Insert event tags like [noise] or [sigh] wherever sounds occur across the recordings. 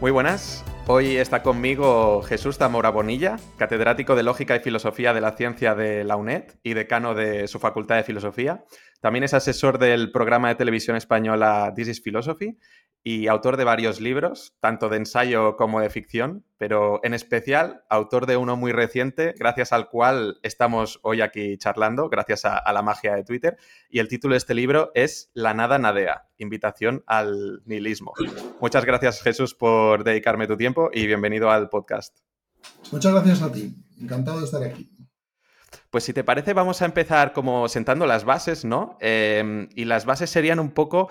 Muy buenas. Hoy está conmigo Jesús Zamora Bonilla, catedrático de Lógica y Filosofía de la Ciencia de la UNED y decano de su Facultad de Filosofía. También es asesor del programa de televisión española This is Philosophy y autor de varios libros, tanto de ensayo como de ficción, pero en especial autor de uno muy reciente, gracias al cual estamos hoy aquí charlando, gracias a, la magia de Twitter. Y el título de este libro es La nada nadea, invitación al nihilismo. Muchas gracias Jesús por dedicarme tu tiempo y bienvenido al podcast. Muchas gracias a ti, encantado de estar aquí. Pues si te parece, vamos a empezar como sentando las bases, ¿no? Em, y las bases serían un poco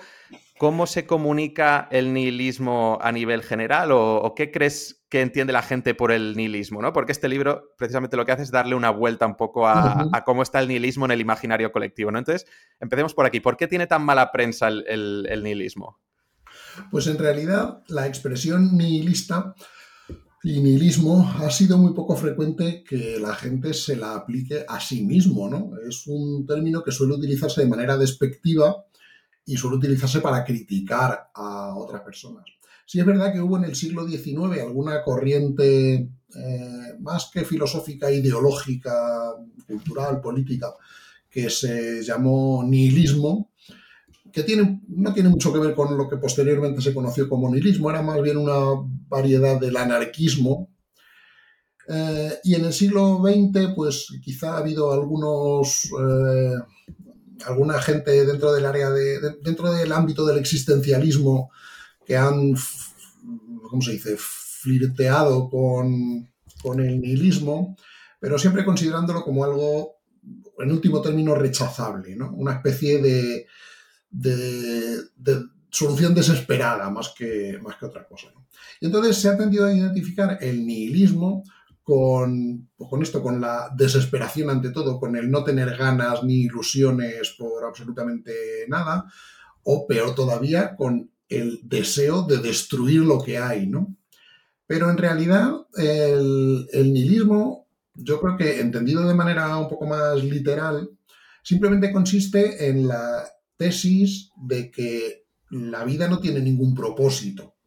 cómo se comunica el nihilismo a nivel general o, qué crees que entiende la gente por el nihilismo, ¿no? Porque este libro precisamente lo que hace es darle una vuelta un poco a, cómo está el nihilismo en el imaginario colectivo, ¿no? Entonces, empecemos por aquí. ¿Por qué tiene tan mala prensa el nihilismo? Pues en realidad la expresión nihilista y nihilismo ha sido muy poco frecuente que la gente se la aplique a sí mismo, ¿no? Es un término que suele utilizarse de manera despectiva y suele utilizarse para criticar a otras personas. Sí es verdad que hubo en el siglo XIX alguna corriente eh, más que filosófica, ideológica, cultural, política, que se llamó nihilismo, que tiene, no tiene mucho que ver con lo que posteriormente se conoció como nihilismo, era más bien una variedad del anarquismo. Eh, y en el siglo XX, pues quizá ha habido algunos, eh, alguna gente dentro del área de, dentro del ámbito del existencialismo que han, ¿cómo se dice?, flirteado con, con el nihilismo, pero siempre considerándolo como algo, en último término, rechazable, ¿no? Una especie de, de, solución desesperada más que, más que otra cosa. Y entonces se ha tendido a identificar el nihilismo con, pues con esto, con la desesperación ante todo, con el no tener ganas ni ilusiones por absolutamente nada, o peor todavía, con el deseo de destruir lo que hay, ¿no? Pero en realidad el, el nihilismo, yo creo que entendido de manera un poco más literal, simplemente consiste en la tesis de que la vida no tiene ningún propósito.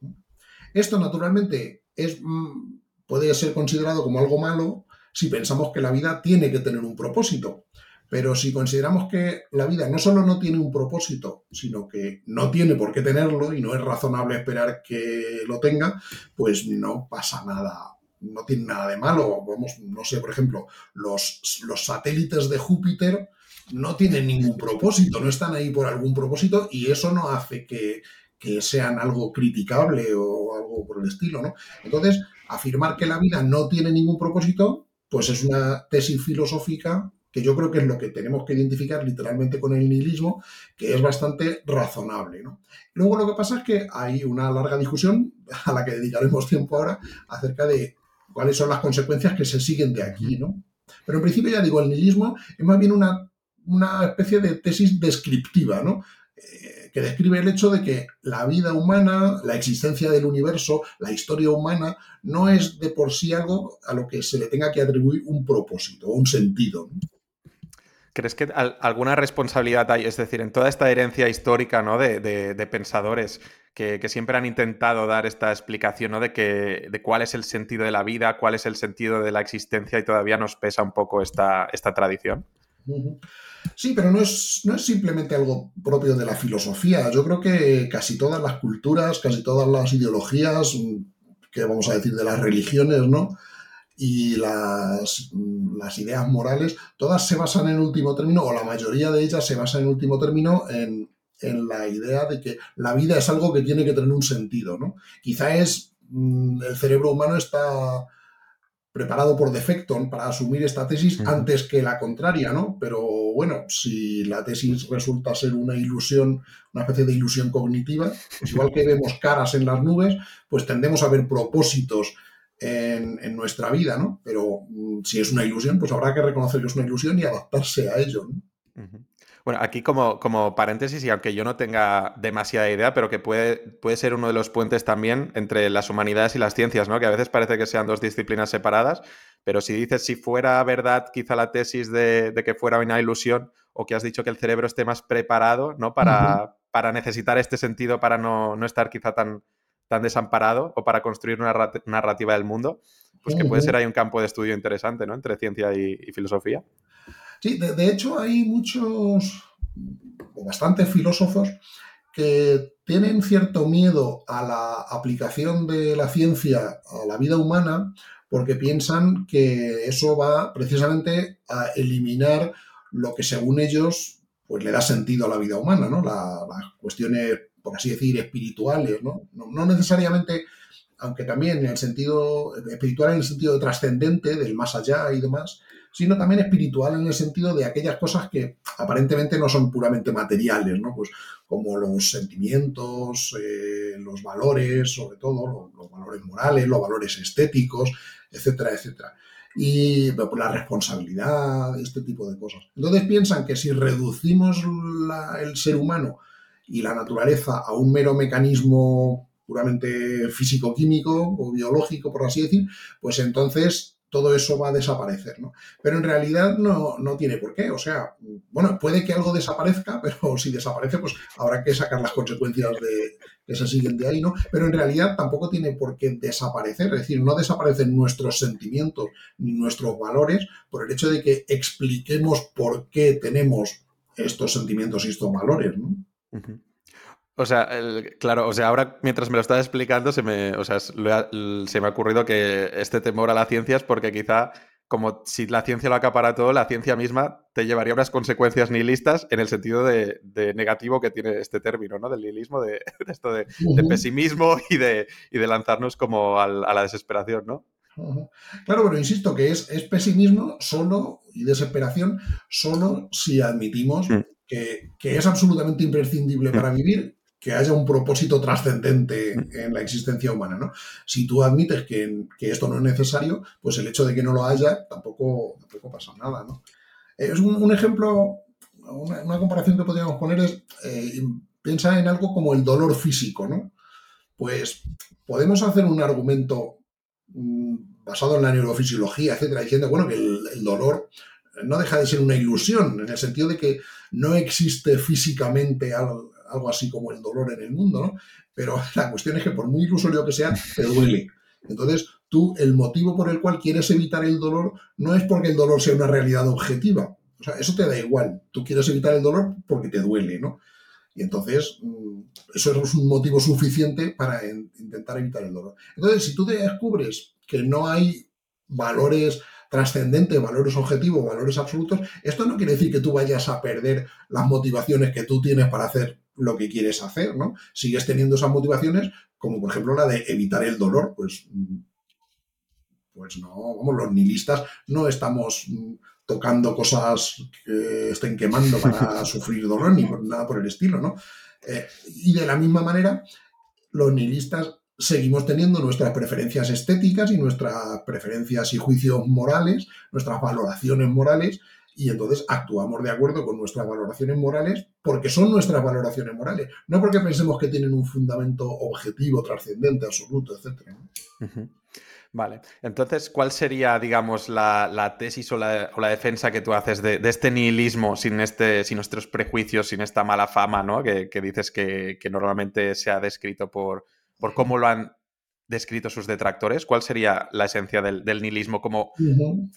Esto naturalmente es, mm, puede ser considerado como algo malo si pensamos que la vida tiene que tener un propósito. Pero si consideramos que la vida no solo no tiene un propósito, sino que no tiene por qué tenerlo y no es razonable esperar que lo tenga, pues no pasa nada, no tiene nada de malo. Vamos, no sé, por ejemplo, los, los satélites de Júpiter no tienen ningún propósito, no están ahí por algún propósito y eso no hace que, sean algo criticable o algo por el estilo, ¿no? Entonces, afirmar que la vida no tiene ningún propósito, pues es una tesis filosófica que yo creo que es lo que tenemos que identificar literalmente con el nihilismo, que es bastante razonable. ¿no? Luego lo que pasa es que hay una larga discusión, a la que dedicaremos tiempo ahora, acerca de cuáles son las consecuencias que se siguen de aquí. ¿no? Pero en principio ya digo, el nihilismo es más bien una una especie de tesis descriptiva, ¿no? Eh, que describe el hecho de que la vida humana, la existencia del universo, la historia humana, no es de por sí algo a lo que se le tenga que atribuir un propósito o un sentido. ¿Crees que alguna responsabilidad hay? Es decir, en toda esta herencia histórica ¿no? de, pensadores que, siempre han intentado dar esta explicación ¿no? de, que, de cuál es el sentido de la vida, cuál es el sentido de la existencia y todavía nos pesa un poco esta, esta tradición. Sí, pero no es, no es simplemente algo propio de la filosofía. Yo creo que casi todas las culturas, casi todas las ideologías, que vamos a decir de las religiones, ¿no? Y las, las ideas morales, todas se basan en último término, o la mayoría de ellas se basan en último término en, en la idea de que la vida es algo que tiene que tener un sentido, ¿no? Quizá es, mm, el cerebro humano está preparado por defecto para asumir esta tesis antes que la contraria, ¿no? Pero bueno, si la tesis resulta ser una ilusión, una especie de ilusión cognitiva, pues igual que vemos caras en las nubes, pues tendemos a ver propósitos en, nuestra vida, ¿no? Pero mm, si es una ilusión, pues habrá que reconocer que es una ilusión y adaptarse a ello, ¿no? Bueno, aquí como, como, paréntesis, y aunque yo no tenga demasiada idea, pero que puede, puede ser uno de los puentes también entre las humanidades y las ciencias, ¿no? Que a veces parece que sean dos disciplinas separadas, pero si dices si fuera verdad quizá la tesis de, que fuera una ilusión, o que has dicho que el cerebro esté más preparado, ¿no? Para, para necesitar este sentido, para no, no, estar quizá tan, tan desamparado, o para construir una narrativa del mundo, pues que puede ser ahí un campo de estudio interesante, ¿no? Entre ciencia y filosofía. Sí, de, hecho hay muchos, o bastantes filósofos que tienen cierto miedo a la aplicación de la ciencia a la vida humana porque piensan que eso va precisamente a eliminar lo que según ellos pues le da sentido a la vida humana, ¿no? las cuestiones, por así decir, espirituales. ¿no? No, necesariamente, aunque también en el sentido espiritual, en el sentido trascendente, del más allá y demás, sino también espiritual en el sentido de aquellas cosas que aparentemente no son puramente materiales, ¿no? Pues como los sentimientos, eh, los valores, sobre todo, los, valores morales, los valores estéticos, etcétera, etcétera y pues, la responsabilidad, este tipo de cosas. Entonces piensan que si reducimos el ser humano y la naturaleza a un mero mecanismo puramente físico-químico o biológico, por así decir, pues entonces todo eso va a desaparecer, ¿no? Pero en realidad no, tiene por qué. O sea, bueno, puede que algo desaparezca, [laughs] pero si desaparece, pues habrá que sacar las consecuencias de, que se siguen de ahí, ¿no? Pero en realidad tampoco tiene por qué desaparecer. Es decir, no desaparecen nuestros sentimientos ni nuestros valores por el hecho de que expliquemos por qué tenemos estos sentimientos y estos valores, ¿no? O sea, claro, o sea, ahora mientras me lo estás explicando, se me, o sea, se me ha ocurrido que este temor a la ciencia es porque quizá, como si la ciencia lo acapara todo, la ciencia misma te llevaría unas consecuencias nihilistas en el sentido de, negativo que tiene este término, ¿no? Del nihilismo, de, [laughs] esto de, pesimismo y de, y de lanzarnos como a la desesperación, ¿no? Claro, pero insisto que es, es, pesimismo solo y desesperación solo si admitimos mm. que, que, es absolutamente imprescindible para vivir que haya un propósito trascendente mm. en la existencia humana, ¿no? Si tú admites que, esto no es necesario, pues el hecho de que no lo haya tampoco, tampoco pasa nada, ¿no? Es un, ejemplo, una, comparación que podríamos poner es, eh, piensa en algo como el dolor físico, ¿no? Pues podemos hacer un argumento mm, basado en la neurofisiología, etcétera, diciendo, bueno, que el, el dolor no deja de ser una ilusión, en el sentido de que no existe físicamente algo, algo así como el dolor en el mundo, ¿no? Pero [laughs] la cuestión es que por muy ilusorio que sea, te duele. Entonces, tú, el motivo por el cual quieres evitar el dolor no es porque el dolor sea una realidad objetiva. O sea, eso te da igual. Tú quieres evitar el dolor porque te duele, ¿no? Y entonces, mm, eso es un motivo suficiente para intentar evitar el dolor. Entonces, si tú descubres que no hay valores trascendentes, valores objetivos, valores absolutos, esto no quiere decir que tú vayas a perder las motivaciones que tú tienes para hacer lo que quieres hacer, ¿no? Sigues teniendo esas motivaciones, como por ejemplo la de evitar el dolor, pues, pues no, vamos, los nihilistas no estamos tocando cosas que estén quemando para [laughs] sufrir dolor ni nada por el estilo, ¿no? Eh, y de la misma manera, los nihilistas seguimos teniendo nuestras preferencias estéticas y nuestras preferencias y juicios morales, nuestras valoraciones morales, y entonces actuamos de acuerdo con nuestras valoraciones morales porque son nuestras valoraciones morales, no porque pensemos que tienen un fundamento objetivo, trascendente, absoluto, etc. Vale, entonces, ¿cuál sería, digamos, la, tesis o la, defensa que tú haces de, este nihilismo sin, este, sin nuestros prejuicios, sin esta mala fama, ¿no? Que, dices que, normalmente se ha descrito por, por cómo lo han descrito sus detractores? ¿Cuál sería la esencia del, nihilismo como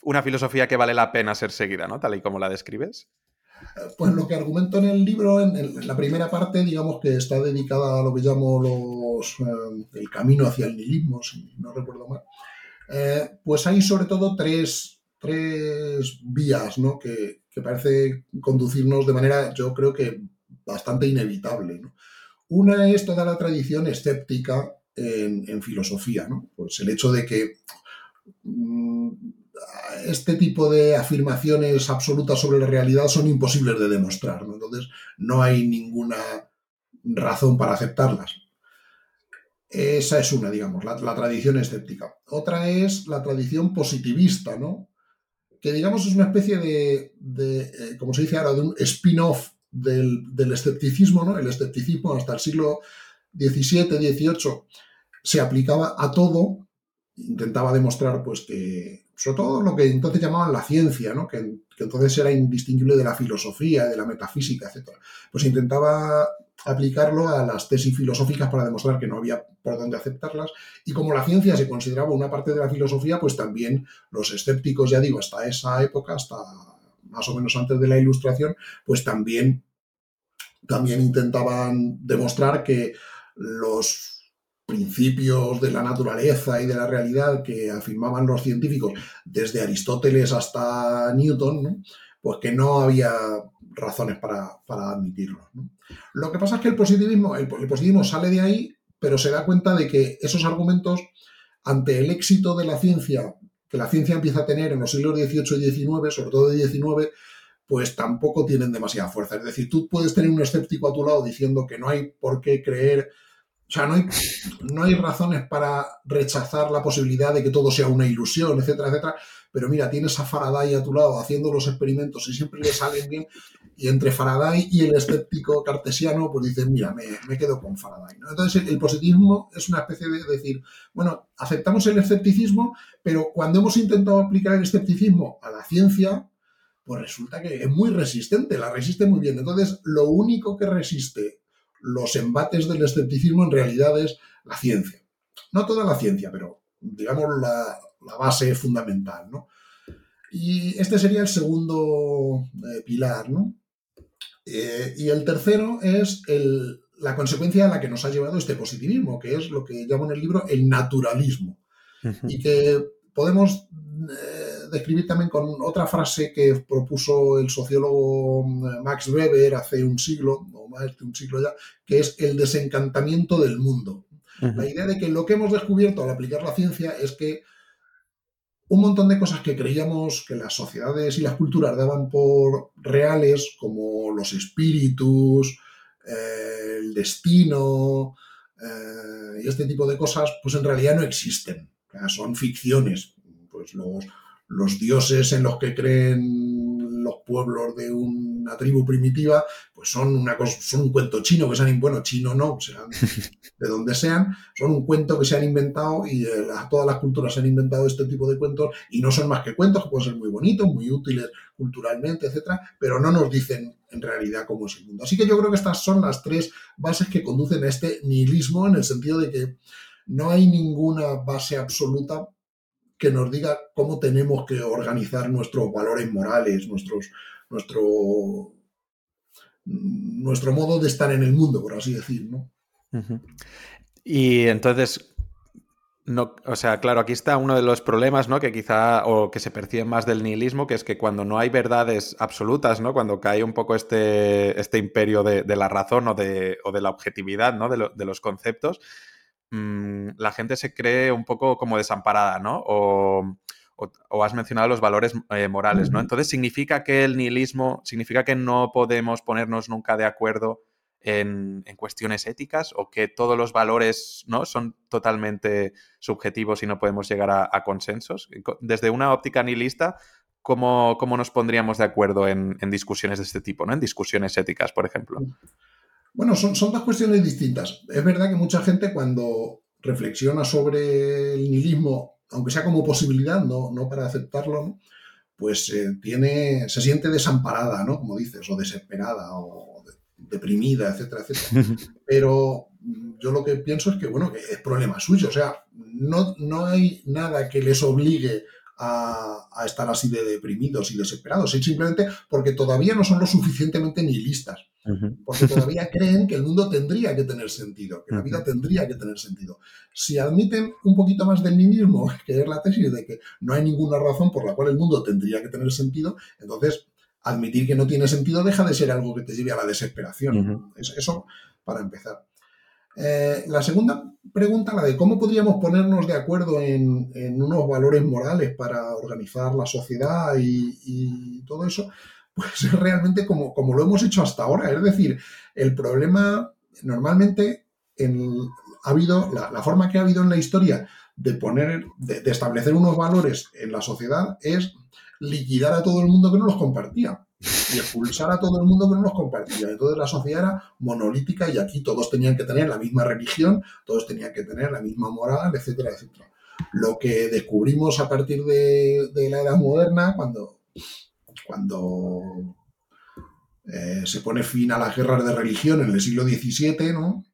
una filosofía que vale la pena ser seguida, ¿no? Tal y como la describes. Pues lo que argumento en el libro, en, la primera parte, digamos que está dedicada a lo que llamo los, eh, el camino hacia el nihilismo, si no recuerdo mal. Eh, pues hay sobre todo tres, tres vías ¿no? que, que, parece conducirnos de manera, yo creo que bastante inevitable. ¿no? Una es toda la tradición escéptica en, filosofía, ¿no? Pues el hecho de que mm, este tipo de afirmaciones absolutas sobre la realidad son imposibles de demostrar. Entonces, no hay ninguna razón para aceptarlas. Esa es una, digamos, la, tradición escéptica. Otra es la tradición positivista, ¿no? Que digamos es una especie de, eh, como se dice ahora, de un spin-off del, del, escepticismo, ¿no? El escepticismo hasta el siglo XVII, XVIII se aplicaba a todo, intentaba demostrar pues que, sobre todo lo que entonces llamaban la ciencia, ¿no? que, entonces era indistinguible de la filosofía, de la metafísica, etc. Pues intentaba aplicarlo a las tesis filosóficas para demostrar que no había por dónde aceptarlas. Y como la ciencia se consideraba una parte de la filosofía, pues también los escépticos, ya digo, hasta esa época, hasta más o menos antes de la Ilustración, pues también, también intentaban demostrar que los principios de la naturaleza y de la realidad que afirmaban los científicos desde Aristóteles hasta Newton, pues que no había razones para, admitirlo. Lo que pasa es que el positivismo, el, positivismo sale de ahí, pero se da cuenta de que esos argumentos, ante el éxito de la ciencia, que la ciencia empieza a tener en los siglos XVIII y XIX, sobre todo de XIX, pues tampoco tienen demasiada fuerza. Es decir, tú puedes tener un escéptico a tu lado diciendo que no hay por qué creer o sea, no hay, no hay razones para rechazar la posibilidad de que todo sea una ilusión, etcétera, etcétera. Pero mira, tienes a Faraday a tu lado haciendo los experimentos y siempre le salen bien. Y entre Faraday y el escéptico cartesiano, pues dicen, mira, me, quedo con Faraday. Entonces, el, positivismo es una especie de decir, bueno, aceptamos el escepticismo, pero cuando hemos intentado aplicar el escepticismo a la ciencia, pues resulta que es muy resistente, la resiste muy bien. Entonces, lo único que resiste los embates del escepticismo en realidad es la ciencia. No toda la ciencia, pero digamos la, base fundamental. ¿no? Y este sería el segundo eh, pilar. ¿no? Eh, y el tercero es la consecuencia a la que nos ha llevado este positivismo, que es lo que llamo en el libro el naturalismo. Y que podemos eh, describir también con otra frase que propuso el sociólogo mm, Max Weber hace un siglo, o más de un siglo ya, que es el desencantamiento del mundo. La idea de que lo que hemos descubierto al aplicar la ciencia es que un montón de cosas que creíamos que las sociedades y las culturas daban por reales, como los espíritus, eh, el destino eh, y este tipo de cosas, pues en realidad no existen. son ficciones, pues los, los dioses en los que creen los pueblos de una tribu primitiva, pues son una cosa, son un cuento chino que se han, bueno, chino no, sean [laughs] de donde sean, son un cuento que se han inventado y eh, todas las culturas se han inventado este tipo de cuentos y no son más que cuentos que pueden ser muy bonitos, muy útiles culturalmente, etcétera, pero no nos dicen en realidad cómo es el mundo. Así que yo creo que estas son las tres bases que conducen a este nihilismo en el sentido de que no hay ninguna base absoluta que nos diga cómo tenemos que organizar nuestros valores morales, nuestros, nuestro, nuestro modo de estar en el mundo, por así decir, ¿no? Y entonces, no, o sea, claro, aquí está uno de los problemas, ¿no? Que quizá, o que se percibe más del nihilismo, que es que cuando no hay verdades absolutas, ¿no? Cuando cae un poco este, este imperio de, la razón o de, o de, la objetividad, ¿no? De, de los conceptos, Mm, la gente se cree un poco como desamparada, ¿no? O, has mencionado los valores eh, morales, ¿no? Entonces, ¿significa que el nihilismo, significa que no podemos ponernos nunca de acuerdo en, cuestiones éticas o que todos los valores, ¿no? Son totalmente subjetivos y no podemos llegar a, consensos? Desde una óptica nihilista, ¿cómo, ¿cómo, nos pondríamos de acuerdo en, en, discusiones de este tipo, ¿no? En discusiones éticas, por ejemplo. Bueno, son, son dos cuestiones distintas. Es verdad que mucha gente cuando reflexiona sobre el nihilismo, aunque sea como posibilidad, no, no para aceptarlo, pues eh, tiene, se siente desamparada, ¿no? Como dices, o desesperada, o deprimida, etcétera, etcétera. [laughs] Pero yo lo que pienso es que, bueno, que es problema suyo. O sea, no, no hay nada que les obligue a, a, estar así de deprimidos y desesperados. Es simplemente porque todavía no son lo suficientemente nihilistas porque [laughs] todavía creen que el mundo tendría que tener sentido, que la vida tendría que tener sentido. Si admiten un poquito más del nihilismo, [laughs] que es la tesis de que no hay ninguna razón por la cual el mundo tendría que tener sentido, entonces admitir que no tiene sentido deja de ser algo que te lleve a la desesperación. Eso para empezar. Eh, la segunda pregunta, la de cómo podríamos ponernos de acuerdo en, unos valores morales para organizar la sociedad y, todo eso, pues es [laughs] realmente como, como, lo hemos hecho hasta ahora. Es decir, el problema normalmente ha habido, la, forma que ha habido en la historia de poner, de, establecer unos valores en la sociedad es liquidar a todo el mundo que no los compartía y expulsar a todo el mundo que no los compartía. Entonces la sociedad era monolítica y aquí todos tenían que tener la misma religión, todos tenían que tener la misma moral, etcétera, etcétera. Lo que descubrimos a partir de, la edad moderna, cuando, cuando eh, se pone fin a las guerras de religión en el siglo XVII, ¿no?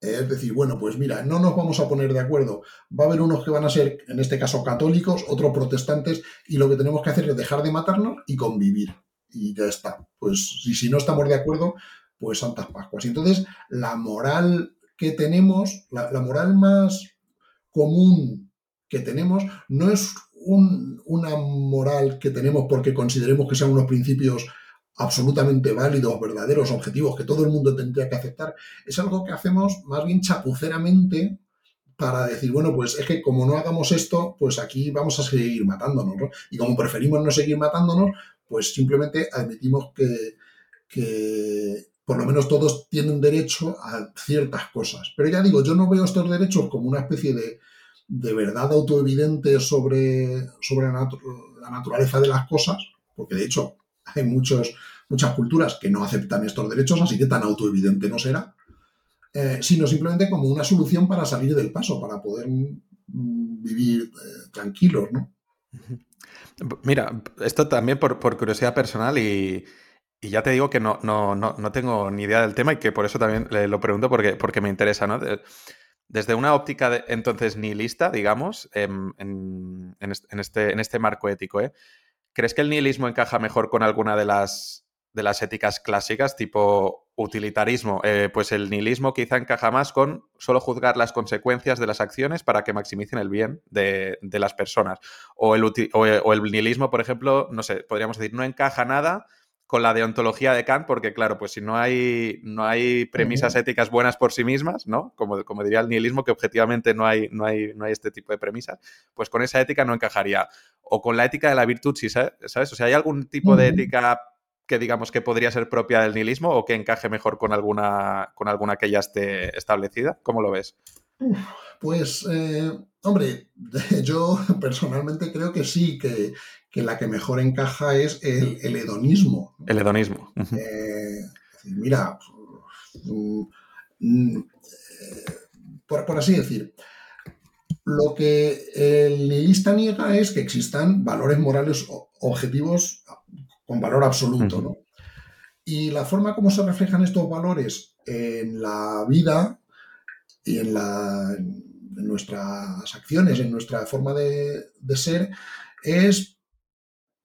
Es decir, bueno, pues mira, no nos vamos a poner de acuerdo. Va a haber unos que van a ser, en este caso, católicos, otros protestantes, y lo que tenemos que hacer es dejar de matarnos y convivir. Y ya está. Pues y si no estamos de acuerdo, pues Santas Pascuas. Y entonces, la moral que tenemos, la, moral más común que tenemos, no es una moral que tenemos porque consideremos que sean unos principios absolutamente válidos, verdaderos, objetivos, que todo el mundo tendría que aceptar, es algo que hacemos más bien chapuceramente para decir, bueno, pues es que como no hagamos esto, pues aquí vamos a seguir matándonos, ¿no? Y como preferimos no seguir matándonos, pues simplemente admitimos que, por lo menos todos tienen derecho a ciertas cosas. Pero ya digo, yo no veo estos derechos como una especie de, de verdad autoevidente sobre, sobre la naturaleza de las cosas, porque de hecho hay muchos, muchas culturas que no aceptan estos derechos, así que tan autoevidente no será, eh, sino simplemente como una solución para salir del paso, para poder mm, vivir eh, tranquilos, ¿no? Mira, esto también por, curiosidad personal y, ya te digo que no, no, tengo ni idea del tema y que por eso también lo pregunto porque, porque me interesa, ¿no? desde una óptica de, entonces nihilista, digamos, en, en, este, en este marco ético, ¿eh? ¿Crees que el nihilismo encaja mejor con alguna de las, de las éticas clásicas, tipo utilitarismo? Eh, pues el nihilismo quizá encaja más con solo juzgar las consecuencias de las acciones para que maximicen el bien de, las personas. O el, o el, nihilismo, por ejemplo, no sé, podríamos decir, no encaja nada con la deontología de Kant, porque claro, pues si no hay, no hay premisas éticas buenas por sí mismas, ¿no? Como, como diría el nihilismo, que objetivamente no hay, no, hay, no hay este tipo de premisas, pues con esa ética no encajaría. O con la ética de la virtud, sí, ¿sabes? O sea, ¿hay algún tipo de ética que digamos que podría ser propia del nihilismo o que encaje mejor con alguna, con alguna que ya esté establecida? ¿Cómo lo ves? Pues, eh, hombre, [laughs] yo personalmente creo que sí, que, que la que mejor encaja es el, hedonismo. El hedonismo. Eh, mira, por, así decir, lo que el nihilista niega es que existan valores morales objetivos con valor absoluto. Y la forma como se reflejan estos valores en la vida y en, nuestras acciones, en nuestra forma de, de ser, es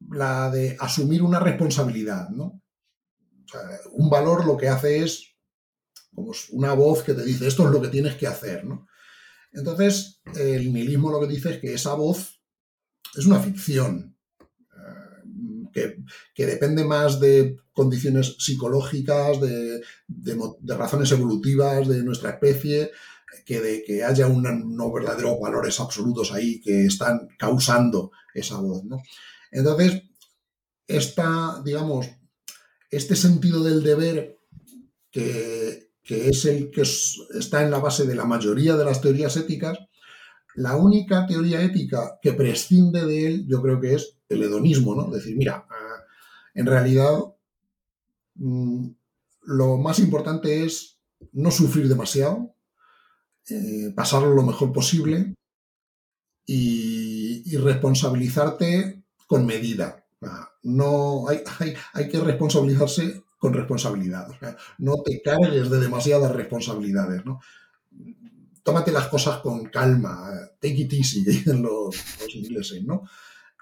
la de asumir una responsabilidad, ¿no? un valor lo que hace es como una voz que te dice esto es lo que tienes que hacer, ¿no? Entonces, el nihilismo lo que dice es que esa voz es una ficción, eh, que, depende más de condiciones psicológicas, de, razones evolutivas de nuestra especie, que de que haya unos verdaderos valores absolutos ahí que están causando esa voz, ¿no? Entonces, esta, digamos, este sentido del deber que, es el que está en la base de la mayoría de las teorías éticas, la única teoría ética que prescinde de él, yo creo que es el hedonismo, ¿no? Decir, mira, ah, en realidad mm, lo más importante es no sufrir demasiado, eh, pasarlo lo mejor posible y responsabilizarte con medida. No, hay, hay, que responsabilizarse con responsabilidad. no te cargues de demasiadas responsabilidades. ¿no? Tómate las cosas con calma. Take it easy, [laughs] dicen los, ingleses. ¿no?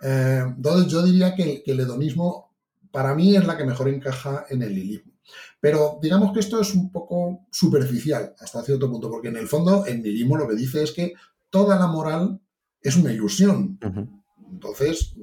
Eh, entonces yo diría que, el hedonismo para mí es la que mejor encaja en el nihilismo. Pero digamos que esto es un poco superficial hasta cierto punto, porque en el fondo el nihilismo lo que dice es que toda la moral es una ilusión. Entonces,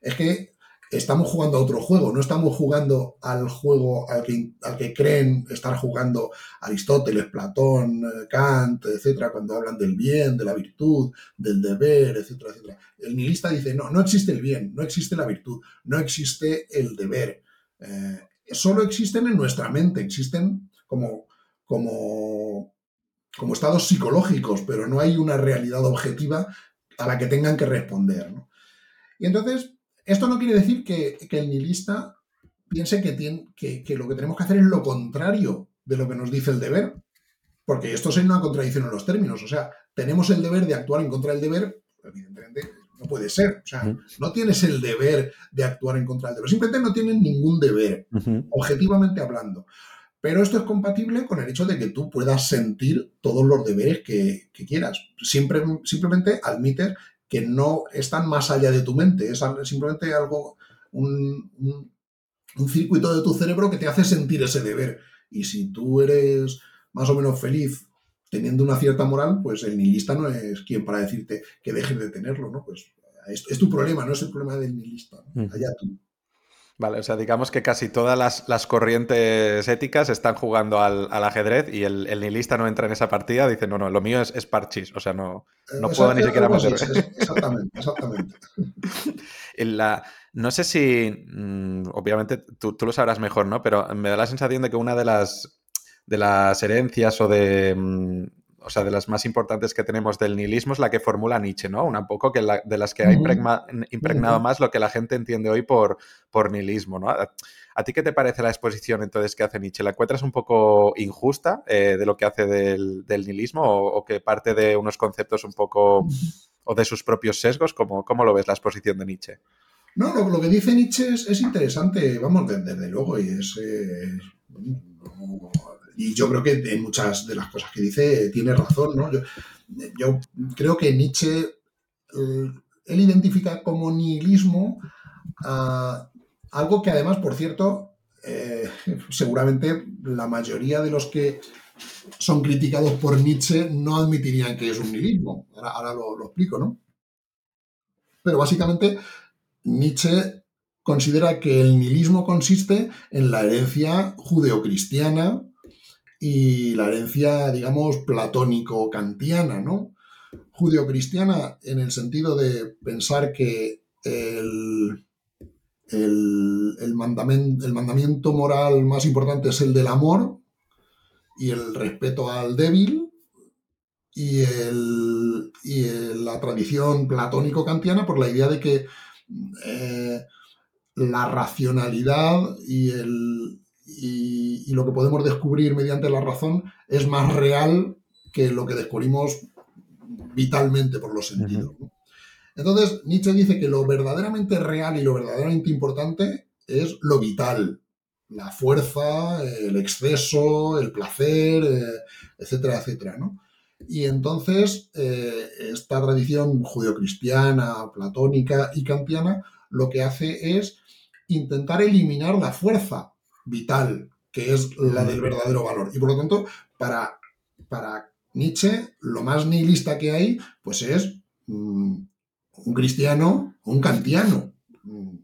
es que estamos jugando a otro juego, no estamos jugando al juego al que, al que creen estar jugando Aristóteles, Platón, eh, Kant, etcétera, cuando hablan del bien, de la virtud, del deber, etcétera, etcétera. El nihilista dice, no, no existe el bien, no existe la virtud, no existe el deber. Eh, solo existen en nuestra mente, existen como, como, como estados psicológicos, pero no hay una realidad objetiva a la que tengan que responder. Y entonces, esto no quiere decir que, el nihilista piense que, tiene, que, lo que tenemos que hacer es lo contrario de lo que nos dice el deber, porque esto sería una contradicción en los términos. O sea, tenemos el deber de actuar en contra del deber, evidentemente no puede ser. O sea, no tienes el deber de actuar en contra del deber, simplemente no tienes ningún deber, objetivamente hablando. Pero esto es compatible con el hecho de que tú puedas sentir todos los deberes que, quieras. Siempre, simplemente admites que no están más allá de tu mente, es simplemente algo, un, un, circuito de tu cerebro que te hace sentir ese deber. Y si tú eres más o menos feliz teniendo una cierta moral, pues el nihilista no es quien para decirte que dejes de tenerlo, ¿no? Pues es, tu problema, no es el problema del nihilista. Allá tú. Vale, o sea, digamos que casi todas las, corrientes éticas están jugando al, ajedrez y el, nihilista no entra en esa partida, dice, no, no, lo mío es, parchis, o sea, no, no puedo ni siquiera meterme. Exactamente, exactamente. [laughs] la, no sé si, mm, obviamente tú, tú, lo sabrás mejor, ¿no? Pero me da la sensación de que una de las, de las herencias o de, mm, o sea, de las más importantes que tenemos del nihilismo es la que formula Nietzsche, ¿no? Un poco que de las que ha impregnado más lo que la gente entiende hoy por, por nihilismo, ¿no? ¿A, ti qué te parece la exposición entonces que hace Nietzsche? ¿La encuentras un poco injusta eh, de lo que hace del, nihilismo o, que parte de unos conceptos un poco o de sus propios sesgos? ¿Cómo, cómo lo ves la exposición de Nietzsche? No, lo, que dice Nietzsche es, interesante, vamos, desde, luego, y es... Y yo creo que en muchas de las cosas que dice tiene razón, ¿no? Yo, creo que Nietzsche, eh, él identifica como nihilismo algo que además, por cierto, eh, [laughs] seguramente la mayoría de los que son criticados por Nietzsche no admitirían que es un nihilismo. Ahora, lo, lo, explico, ¿no? Pero básicamente Nietzsche considera que el nihilismo consiste en la herencia judeocristiana y la herencia, digamos, platónico-kantiana, ¿no? Judeocristiana en el sentido de pensar que el, el, mandamiento, el mandamiento moral más importante es el del amor y el respeto al débil, y, el, y la tradición platónico-kantiana por la idea de que eh, la racionalidad y el, y, lo que podemos descubrir mediante la razón es más real que lo que descubrimos vitalmente por los sentidos. Entonces, Nietzsche dice que lo verdaderamente real y lo verdaderamente importante es lo vital, la fuerza, el exceso, el placer, eh, etcétera, etcétera. Y entonces, eh, esta tradición judeocristiana, platónica y kantiana lo que hace es intentar eliminar la fuerza vital, que es la del verdadero valor. Y por lo tanto, para, para Nietzsche, lo más nihilista que hay, pues es mm, un cristiano o un kantiano. Mm.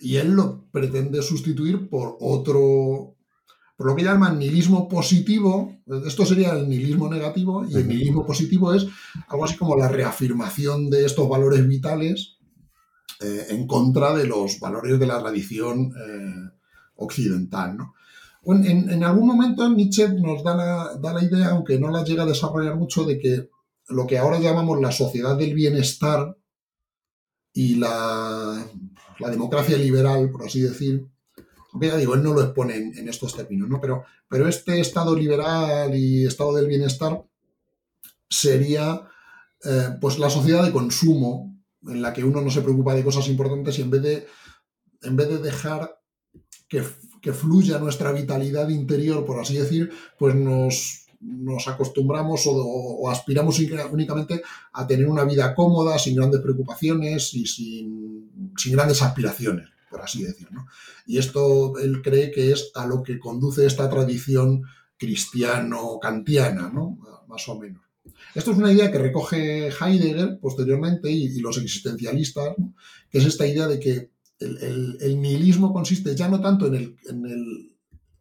Y él lo pretende sustituir por otro, por lo que llaman nihilismo positivo. Esto sería el nihilismo negativo y el nihilismo positivo es algo así como la reafirmación de estos valores vitales eh, en contra de los valores de la tradición eh, occidental. ¿no? En, algún momento Nietzsche nos da la, idea, aunque no la llega a desarrollar mucho, de que lo que ahora llamamos la sociedad del bienestar y la, la democracia liberal, por así decir, aunque ya digo, él no lo expone en, estos términos, ¿no? Pero, pero este estado liberal y estado del bienestar sería eh, pues la sociedad de consumo en la que uno no se preocupa de cosas importantes y en vez de, en vez de dejar que, fluya nuestra vitalidad interior, por así decir, pues nos, acostumbramos o, aspiramos únicamente a tener una vida cómoda, sin grandes preocupaciones y sin, grandes aspiraciones, por así decirlo. Y esto él cree que es a lo que conduce esta tradición cristiano-kantiana, ¿no? más o menos. Esto es una idea que recoge Heidegger posteriormente y, los existencialistas, que es esta idea de que el, nihilismo consiste ya no tanto en,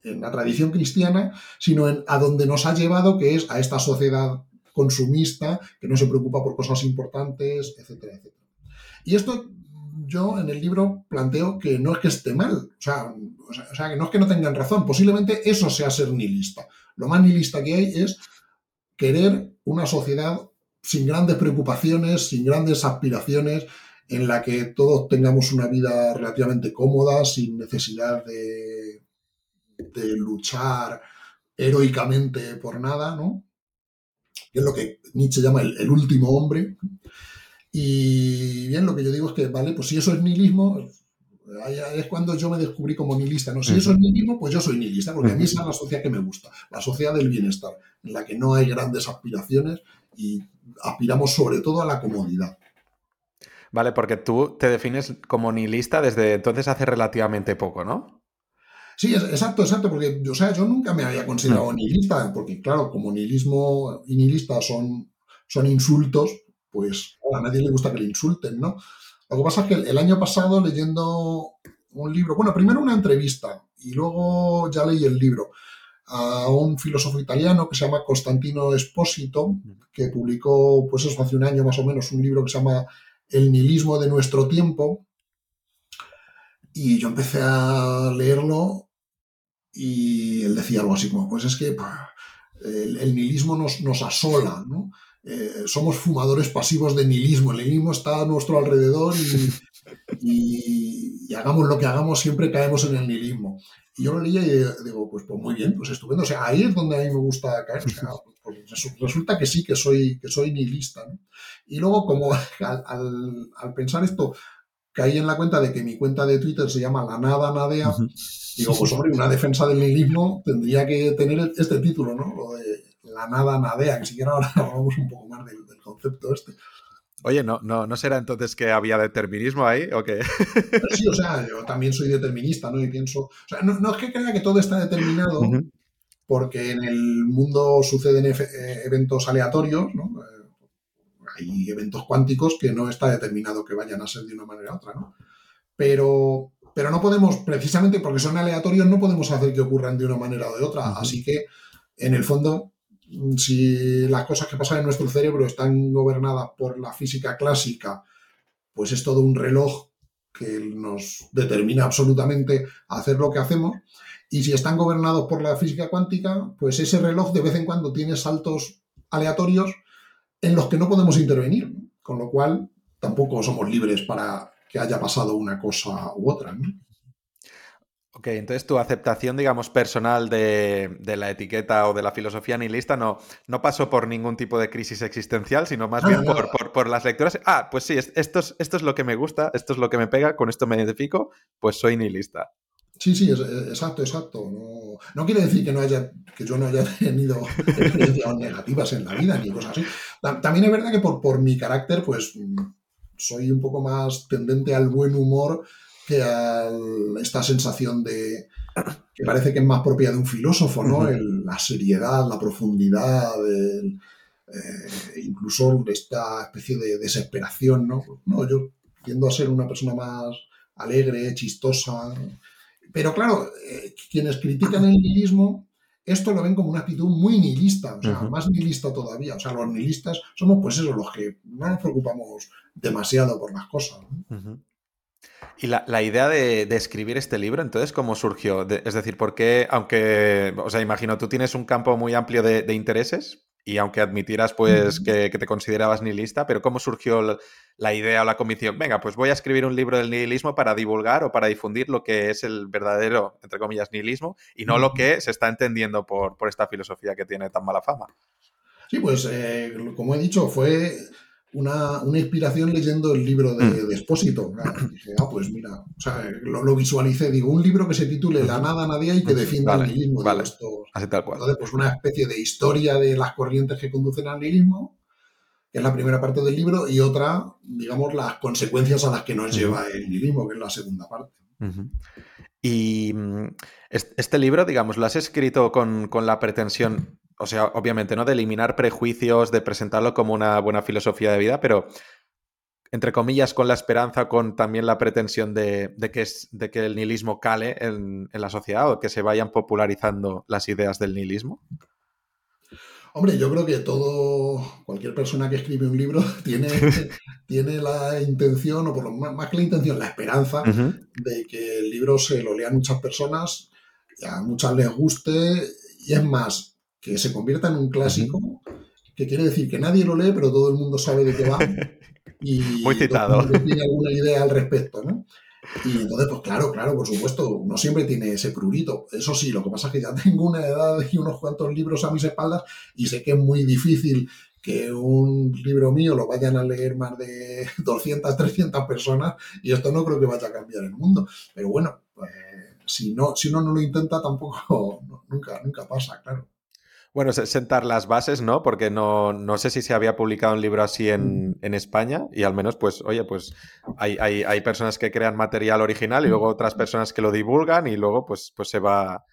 la tradición cristiana, sino en a donde nos ha llevado, que es a esta sociedad consumista, que no se preocupa por cosas importantes, etcétera, etcétera. Y esto yo en el libro planteo que no es que esté mal, o sea, o sea, que no es que no tengan razón, posiblemente eso sea ser nihilista. Lo más nihilista que hay es querer una sociedad sin grandes preocupaciones, sin grandes aspiraciones, en la que todos tengamos una vida relativamente cómoda, sin necesidad de, de luchar heroicamente por nada, ¿no? Que es lo que Nietzsche llama el, último hombre. Y bien, lo que yo digo es que, vale, pues si eso es nihilismo, es cuando yo me descubrí como nihilista, ¿no? Si eso es nihilismo, pues yo soy nihilista, porque a mí esa es la sociedad que me gusta, la sociedad del bienestar, en la que no hay grandes aspiraciones y aspiramos sobre todo a la comodidad. Vale, porque tú te defines como nihilista desde entonces hace relativamente poco, ¿no? Sí, exacto, exacto, porque o sea, yo nunca me había considerado mm. nihilista, porque claro, como nihilismo y nihilista son, son insultos, pues a nadie le gusta que le insulten, ¿no? Lo que pasa es que el año pasado leyendo un libro, bueno, primero una entrevista y luego ya leí el libro a un filósofo italiano que se llama Constantino Espósito, que publicó, pues eso, hace un año más o menos, un libro que se llama El nihilismo de nuestro tiempo. Y yo empecé a leerlo y él decía algo así como, pues es que el, nihilismo nos, nos asola, ¿no? Eh, somos fumadores pasivos de nihilismo, el nihilismo está a nuestro alrededor [laughs] y, hagamos lo que hagamos, siempre caemos en el nihilismo. Y yo lo leía y digo, pues, pues muy bien, pues estupendo. O sea, ahí es donde a mí me gusta caer. Pues resulta que sí, que soy, que soy nihilista. Y luego, como [laughs] al, al, pensar esto, caí en la cuenta de que mi cuenta de Twitter se llama La Nada Nadea. Digo, pues hombre, una defensa del nihilismo tendría que tener este título, ¿no? Lo de la nada nadea, que siquiera ahora [laughs] hablamos un poco más del, concepto este. Oye, ¿no, no, ¿no será entonces que había determinismo ahí o qué? [laughs] Sí, o sea, yo también soy determinista, ¿no? Y pienso, o sea, no, es que crea que todo está determinado, porque en el mundo suceden eh, eventos aleatorios, ¿no? Hay eventos cuánticos que no está determinado que vayan a ser de una manera u otra, ¿no? Pero, pero no podemos, precisamente porque son aleatorios, no podemos hacer que ocurran de una manera o de otra. Así que, en el fondo, si las cosas que pasan en nuestro cerebro están gobernadas por la física clásica, pues es todo un reloj que nos determina absolutamente hacer lo que hacemos. Y si están gobernados por la física cuántica, pues ese reloj de vez en cuando tiene saltos aleatorios en los que no podemos intervenir, con lo cual tampoco somos libres para que haya pasado una cosa u otra. Ok, entonces tu aceptación, digamos, personal de, la etiqueta o de la filosofía nihilista no, no pasó por ningún tipo de crisis existencial, sino más bien por, las lecturas. Ah, pues sí, esto es, esto es lo que me gusta, esto es lo que me pega, con esto me identifico, pues soy nihilista. Sí, sí, exacto, exacto. No, quiere decir que, no haya, que yo no haya [laughs] tenido experiencias negativas en la vida ni cosas así. También es verdad que por, por mi carácter, pues soy un poco más tendente al buen humor que a esta sensación de que parece que es más propia de un filósofo, ¿no? la seriedad, la profundidad, eh, incluso esta especie de desesperación, ¿no? No, yo tiendo a ser una persona más alegre, chistosa. Pero claro, eh, quienes critican el nihilismo, esto lo ven como una actitud muy nihilista, o sea, más nihilista todavía. O sea, los nihilistas somos pues eso, los que no nos preocupamos demasiado por las cosas. Y la, idea de, escribir este libro, entonces, ¿cómo surgió? es decir, ¿por qué, aunque, o sea, imagino, tú tienes un campo muy amplio de, intereses y aunque admitieras, pues, que, te considerabas nihilista, pero ¿cómo surgió la, idea o la convicción? Venga, pues voy a escribir un libro del nihilismo para divulgar o para difundir lo que es el verdadero, entre comillas, nihilismo y no lo que se está entendiendo por, esta filosofía que tiene tan mala fama. Sí, pues, eh, como he dicho, fue una, inspiración leyendo el libro de, mm. de Espósito. dije, ah, pues mira, o sea, lo, visualicé, digo, un libro que se titule La nada nadie y que defienda el nihilismo. Vale. Así tal cual. Entonces, pues una especie de historia de las corrientes que conducen al nihilismo, que es la primera parte del libro, y otra, digamos, las consecuencias a las que nos lleva el nihilismo, que es la segunda parte. Y mm, este libro, digamos, lo has escrito con, con la pretensión o sea, obviamente, ¿no? De eliminar prejuicios, de presentarlo como una buena filosofía de vida, pero entre comillas, con la esperanza, con también la pretensión de, que, es, de que el nihilismo cale en, la sociedad o que se vayan popularizando las ideas del nihilismo? Hombre, yo creo que todo, cualquier persona que escribe un libro [laughs] tiene, [laughs] tiene la intención, o por lo más, más que la intención, la esperanza de que el libro se lo lean muchas personas, y a muchas les guste, y es más, que se convierta en un clásico, que quiere decir que nadie lo lee, pero todo el mundo sabe de qué va. [laughs] Y Muy citado. tiene alguna idea al respecto, ¿no? Y entonces, pues claro, claro, por supuesto, uno siempre tiene ese prurito. Eso sí, lo que pasa es que ya [laughs] tengo una edad y unos cuantos libros a mis espaldas y sé que es muy difícil que un libro mío lo vayan a leer más de [laughs] 200, 300 personas y esto no creo que vaya a cambiar el mundo. Pero bueno, pues, si, no, si uno no lo intenta tampoco, [laughs] nunca, nunca pasa, claro. Bueno, sentar las bases, ¿no? Porque no, no sé si se había publicado un libro así en, en España y al menos, pues, oye, pues hay, hay, hay, personas que crean material original y luego otras personas que lo divulgan y luego, pues, pues se va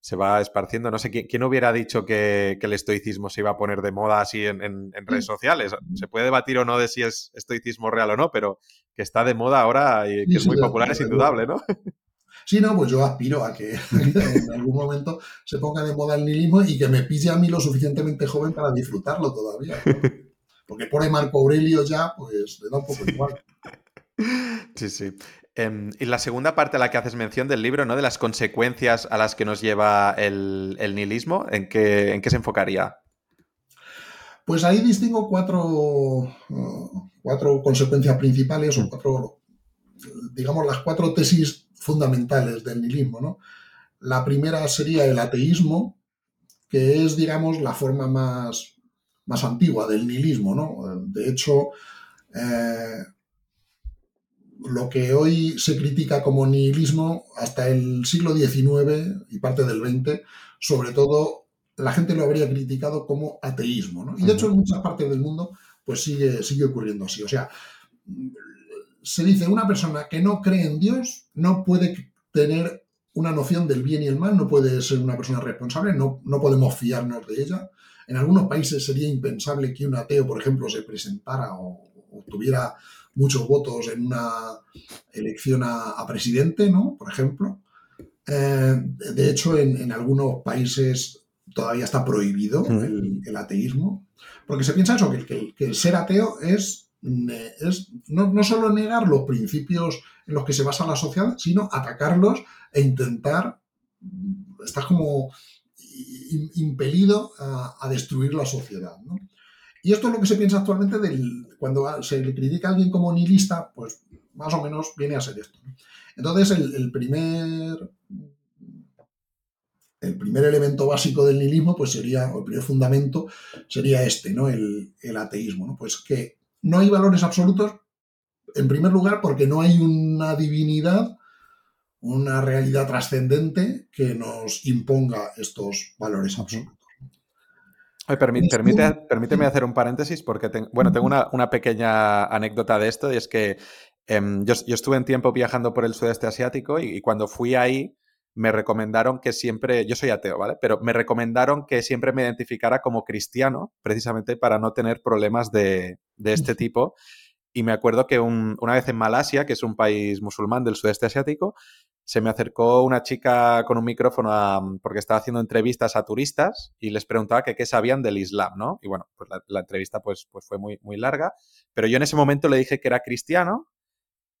se va esparciendo. No sé quién, hubiera dicho que, que, el estoicismo se iba a poner de moda así en, en, redes sociales. Se puede debatir o no de si es estoicismo real o no, pero que está de moda ahora y que es muy popular es indudable, ¿no? [laughs] Sí, no, pues yo aspiro a que [laughs] en algún momento se ponga de moda el nihilismo y que me pille a mí lo suficientemente joven para disfrutarlo todavía. [laughs] Porque por Marco Aurelio ya, pues le da un poco igual. [laughs] Sí, sí. Em, y la segunda parte a la que haces mención del libro, ¿no? De las consecuencias a las que nos lleva el, nihilismo, ¿en qué, ¿en qué, se enfocaría? Pues ahí distingo cuatro, uh, cuatro consecuencias principales o mm. cuatro, digamos, las cuatro tesis fundamentales del nihilismo. ¿no? La primera sería el ateísmo, que es, digamos, la forma más, más antigua del nihilismo. ¿no? De hecho, eh, lo que hoy se critica como nihilismo hasta el siglo XIX y parte del XX, sobre todo la gente lo habría criticado como ateísmo. ¿no? Y de hecho en muchas partes del mundo pues sigue, sigue ocurriendo así. O sea, se dice una persona que no cree en Dios no puede tener una noción del bien y el mal, no puede ser una persona responsable, no, no podemos fiarnos de ella. En algunos países sería impensable que un ateo, por ejemplo, se presentara o, tuviera muchos votos en una elección a, presidente, ¿no? Por ejemplo. Eh, de hecho, en, algunos países todavía está prohibido el, ateísmo, porque se piensa eso, que, que el ser ateo es es no, solo negar los principios en los que se basa la sociedad, sino atacarlos e intentar, estás como impelido a, destruir la sociedad. Y esto es lo que se piensa actualmente del, cuando se le critica a alguien como nihilista, pues más o menos viene a ser esto. Entonces, el, primer el primer elemento básico del nihilismo, pues sería, el primer fundamento sería este, ¿no? El, el ateísmo, ¿no? Pues que no hay valores absolutos, en primer lugar, porque no hay una divinidad, una realidad trascendente que nos imponga estos valores absolutos. permíteme hacer un paréntesis porque bueno, tengo una, pequeña anécdota de esto y es que em, yo, estuve en tiempo viajando por el sudeste asiático y, cuando fui ahí me recomendaron que siempre, yo soy ateo, ¿vale? Pero me recomendaron que siempre me identificara como cristiano, precisamente para no tener problemas de, este tipo. Y me acuerdo que una vez en Malasia, que es un país musulmán del sudeste asiático, se me acercó una chica con un micrófono porque estaba haciendo entrevistas a turistas y les preguntaba que qué sabían del Islam, ¿no? Y bueno, pues la, entrevista pues, pues fue muy, muy larga, pero yo en ese momento le dije que era cristiano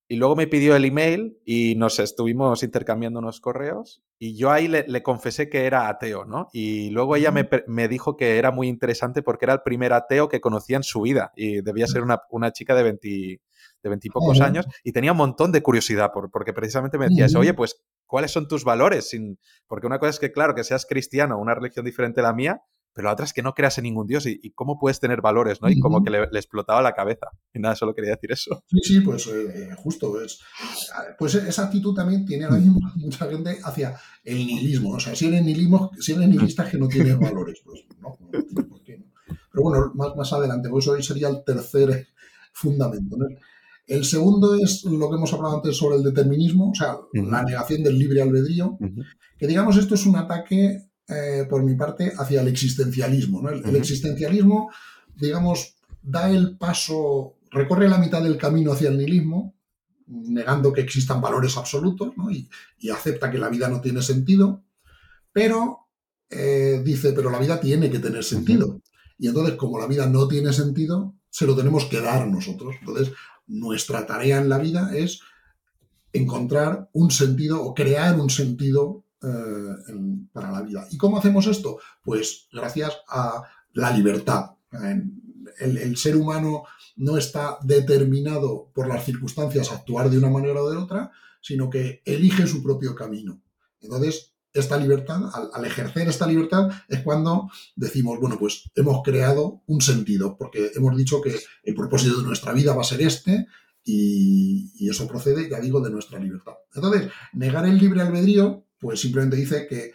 y luego me pidió el email y nos estuvimos intercambiando unos correos y yo ahí le, confesé que era ateo, ¿no? Y luego ella me, dijo que era muy interesante porque era el primer ateo que conocía en su vida y debía ser una, chica de 20, de veintipocos años y tenía un montón de curiosidad por, porque precisamente me decía eso, oye, pues, ¿cuáles son tus valores? Sin, porque una cosa es que, claro, que seas cristiano, una religión diferente a la mía, pero la otra es que no creas en ningún dios y, cómo puedes tener valores, ¿no? Y como que le, explotaba la cabeza. Y nada, solo quería decir eso. Sí, sí, pues eh, justo. Es, pues esa actitud también tiene ahora mismo mucha gente hacia el nihilismo. O sea, si eres, nihilismo, si eres nihilista es que no tienes valores, pues no, no por qué. Pero bueno, más, más adelante, pues hoy sería el tercer fundamento. ¿no? El segundo es lo que hemos hablado antes sobre el determinismo, o sea, la negación del libre albedrío, que digamos esto es un ataque eh, por mi parte, hacia el existencialismo. El, existencialismo, digamos, da el paso recorre la mitad del camino hacia el nihilismo, negando que existan valores absolutos, y, acepta que la vida no tiene sentido, pero eh, dice, pero la vida tiene que tener sentido. Y entonces, como la vida no tiene sentido, se lo tenemos que dar nosotros. Entonces, nuestra tarea en la vida es encontrar un sentido o crear un sentido eh, para la vida. ¿Y cómo hacemos esto? Pues gracias a la libertad. El, ser humano no está determinado por las circunstancias a actuar de una manera o de otra, sino que elige su propio camino. Entonces, esta libertad, al, ejercer esta libertad, es cuando decimos, bueno, pues hemos creado un sentido, porque hemos dicho que el propósito de nuestra vida va a ser este, y, y, eso procede, ya digo, de nuestra libertad. Entonces, negar el libre albedrío, pues simplemente dice que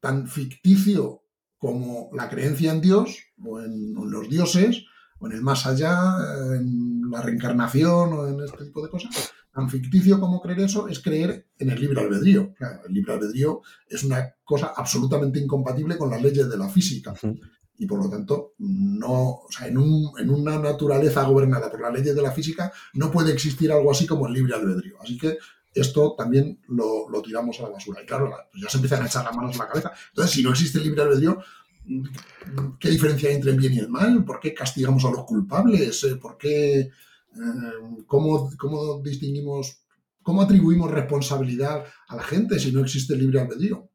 tan ficticio como la creencia en Dios, o en, los dioses, o en el más allá, en la reencarnación, o en este tipo de cosas, tan ficticio como creer eso es creer en el libre albedrío. el libre albedrío es una cosa absolutamente incompatible con las leyes de la física. Y por lo tanto, no, en, una naturaleza gobernada por las leyes de la física no puede existir algo así como el libre albedrío. Así que esto también lo, tiramos a la basura. Y claro, pues ya se empiezan a echar las manos a la cabeza. Entonces, si no existe el libre albedrío, ¿qué diferencia hay entre el bien y el mal? ¿Por qué castigamos a los culpables? ¿Por qué Em, ¿cómo, ¿cómo, distinguimos, cómo atribuimos responsabilidad a la gente si no existe el libre albedrío?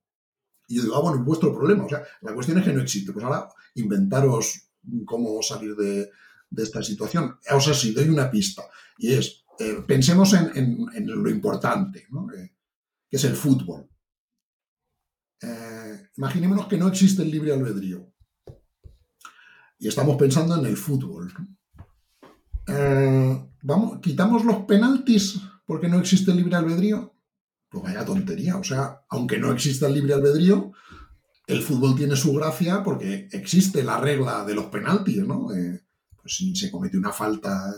Y yo digo, ah, bueno, es vuestro problema. O sea, la cuestión es que no existe. Pues ahora inventaros cómo salir de, esta situación. O sea, si doy una pista. Y es, eh, pensemos en, lo importante, eh, que es el fútbol. Eh, imaginémonos que no existe el libre albedrío. Y estamos pensando en el fútbol. Vamos, quitamos los penaltis porque no existe el libre albedrío. Pues vaya tontería. O sea, aunque no exista el libre albedrío, el fútbol tiene su gracia porque existe la regla de los penaltis, ¿no? Pues si se comete una falta.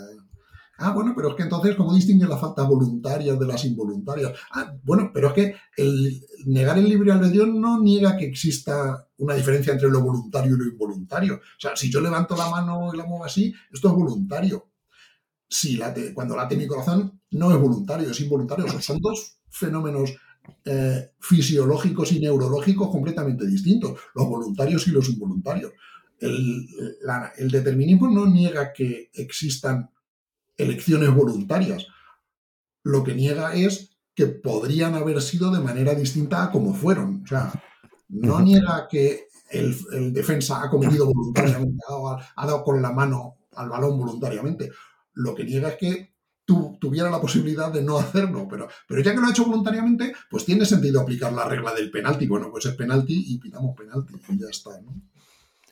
Ah, bueno, pero es que entonces, ¿cómo distinguen las faltas voluntarias de las involuntarias? Ah, bueno, pero es que el negar el libre albedrío no niega que exista una diferencia entre lo voluntario y lo involuntario. O sea, si yo levanto la mano y la muevo así, esto es voluntario si late, cuando late mi corazón no es voluntario, es involuntario. son dos fenómenos eh, fisiológicos y neurológicos completamente distintos, los voluntarios y los involuntarios. El, determinismo no niega que existan elecciones voluntarias. Lo que niega es que podrían haber sido de manera distinta a como fueron. O sea, no niega que el, defensa ha cometido voluntariamente, ha dado con la mano al balón voluntariamente. Lo que niega es que tuviera la posibilidad de no hacerlo, pero, pero ya que lo ha hecho voluntariamente, pues tiene sentido aplicar la regla del penalti. Bueno, pues es penalti y pitamos penalti y ya está, ¿no?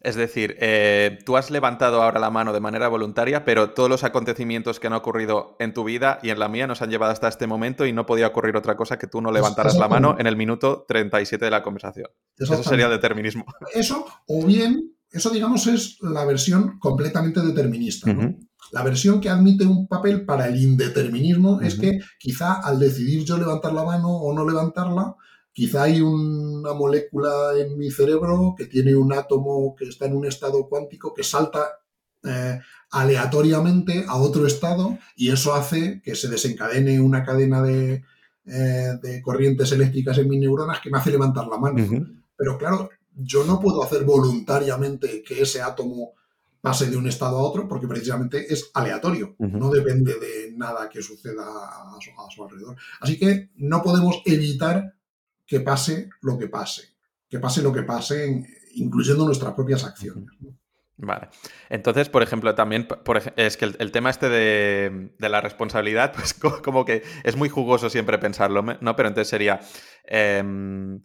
Es decir, eh, tú has levantado ahora la mano de manera voluntaria, pero todos los acontecimientos que han ocurrido en tu vida y en la mía nos han llevado hasta este momento y no podía ocurrir otra cosa que tú no levantaras la mano en el minuto 37 de la conversación. Eso sería determinismo. [laughs] Eso, o bien, eso digamos es la versión completamente determinista. ¿no? La versión que admite un papel para el indeterminismo es que quizá al decidir yo levantar la mano o no levantarla, quizá hay una molécula en mi cerebro que tiene un átomo que está en un estado cuántico que salta eh, aleatoriamente a otro estado y eso hace que se desencadene una cadena de, eh, de corrientes eléctricas en mis neuronas que me hace levantar la mano. Pero claro, yo no puedo hacer voluntariamente que ese átomo pase de un estado a otro porque precisamente es aleatorio, no depende de nada que suceda a su, alrededor. Así que no podemos evitar que pase lo que pase, que pase lo que pase, incluyendo nuestras propias acciones. Vale. Entonces, por ejemplo, también es que el, tema este de, la responsabilidad, [laughs] pues como que es muy jugoso siempre pensarlo, ¿no? Pero entonces sería, em,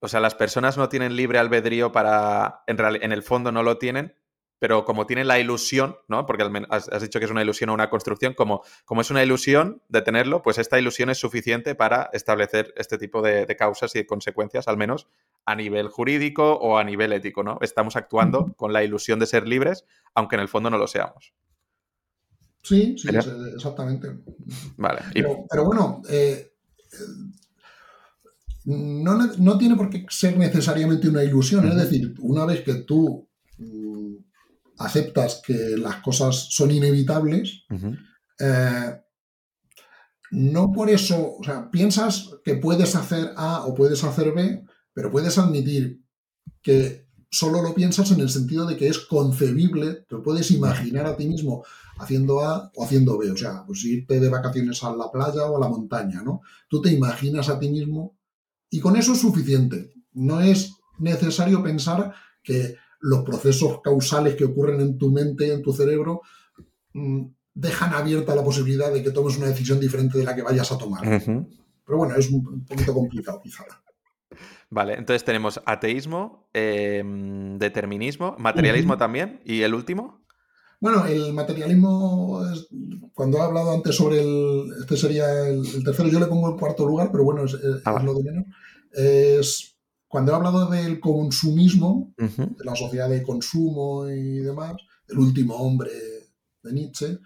o sea, las personas no tienen libre albedrío para, en, en el fondo no lo tienen, pero como tiene la ilusión, ¿no? Porque has, dicho que es una ilusión o una construcción, como, como es una ilusión de tenerlo, pues esta ilusión es suficiente para establecer este tipo de, causas y consecuencias, al menos a nivel jurídico o a nivel ético, ¿no? Estamos actuando con la ilusión de ser libres, aunque en el fondo no lo seamos. Sí, sí, exactamente. Vale. Pero, bueno, eh, no, tiene por qué ser necesariamente una ilusión. Es decir, una vez que tú mm, aceptas que las cosas son inevitables, eh, no por eso, o sea, piensas que puedes hacer A o puedes hacer B, pero puedes admitir que solo lo piensas en el sentido de que es concebible, te puedes imaginar a ti mismo haciendo A o haciendo B, o sea, pues irte de vacaciones a la playa o a la montaña, ¿no? Tú te imaginas a ti mismo y con eso es suficiente. No es necesario pensar que los procesos causales que ocurren en tu mente, en tu cerebro, mm, dejan abierta la posibilidad de que tomes una decisión diferente de la que vayas a tomar. Pero bueno, es un poquito complicado quizá. Vale, entonces tenemos ateísmo, em, determinismo, materialismo también, ¿y el último? Bueno, el materialismo, cuando he hablado antes sobre el, este sería el, tercero, yo le pongo en cuarto lugar, pero bueno, es, ah, lo de menos. Es, cuando he hablado del consumismo, de la sociedad de consumo y demás, el último hombre de Nietzsche,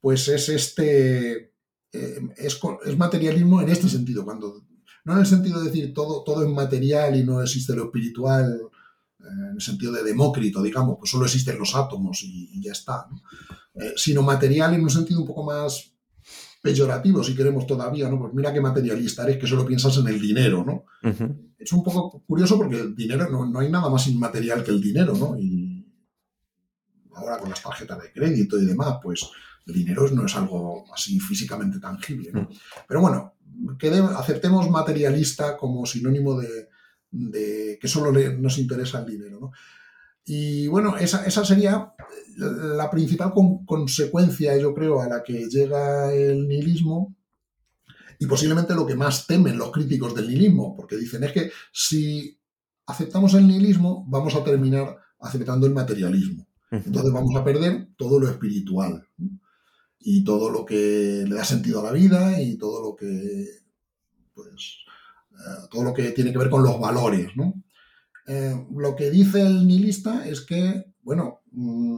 pues es este, eh, es, es, materialismo en este sentido, cuando no en el sentido de decir todo, todo es material y no existe lo espiritual, eh, en el sentido de Demócrito, digamos, pues solo existen los átomos y, ya está, eh, sino material en un sentido un poco más peyorativo, si queremos todavía, ¿no? Pues mira qué materialista eres que solo piensas en el dinero, ¿no? Es un poco curioso porque el dinero, no, no, hay nada más inmaterial que el dinero, ¿no? Y ahora con las tarjetas de crédito y demás, pues el dinero no es algo así físicamente tangible, ¿no? Pero bueno, que aceptemos materialista como sinónimo de, que solo nos interesa el dinero. ¿no? Y bueno, esa, sería la principal consecuencia, yo creo, a la que llega el nihilismo y posiblemente lo que más temen los críticos del nihilismo, porque dicen es que si aceptamos el nihilismo vamos a terminar aceptando el materialismo. Entonces vamos a perder todo lo espiritual y todo lo que le da sentido a la vida y todo lo que, pues, eh, todo lo que tiene que ver con los valores, ¿no? Eh, lo que dice el nihilista es que, bueno, mm,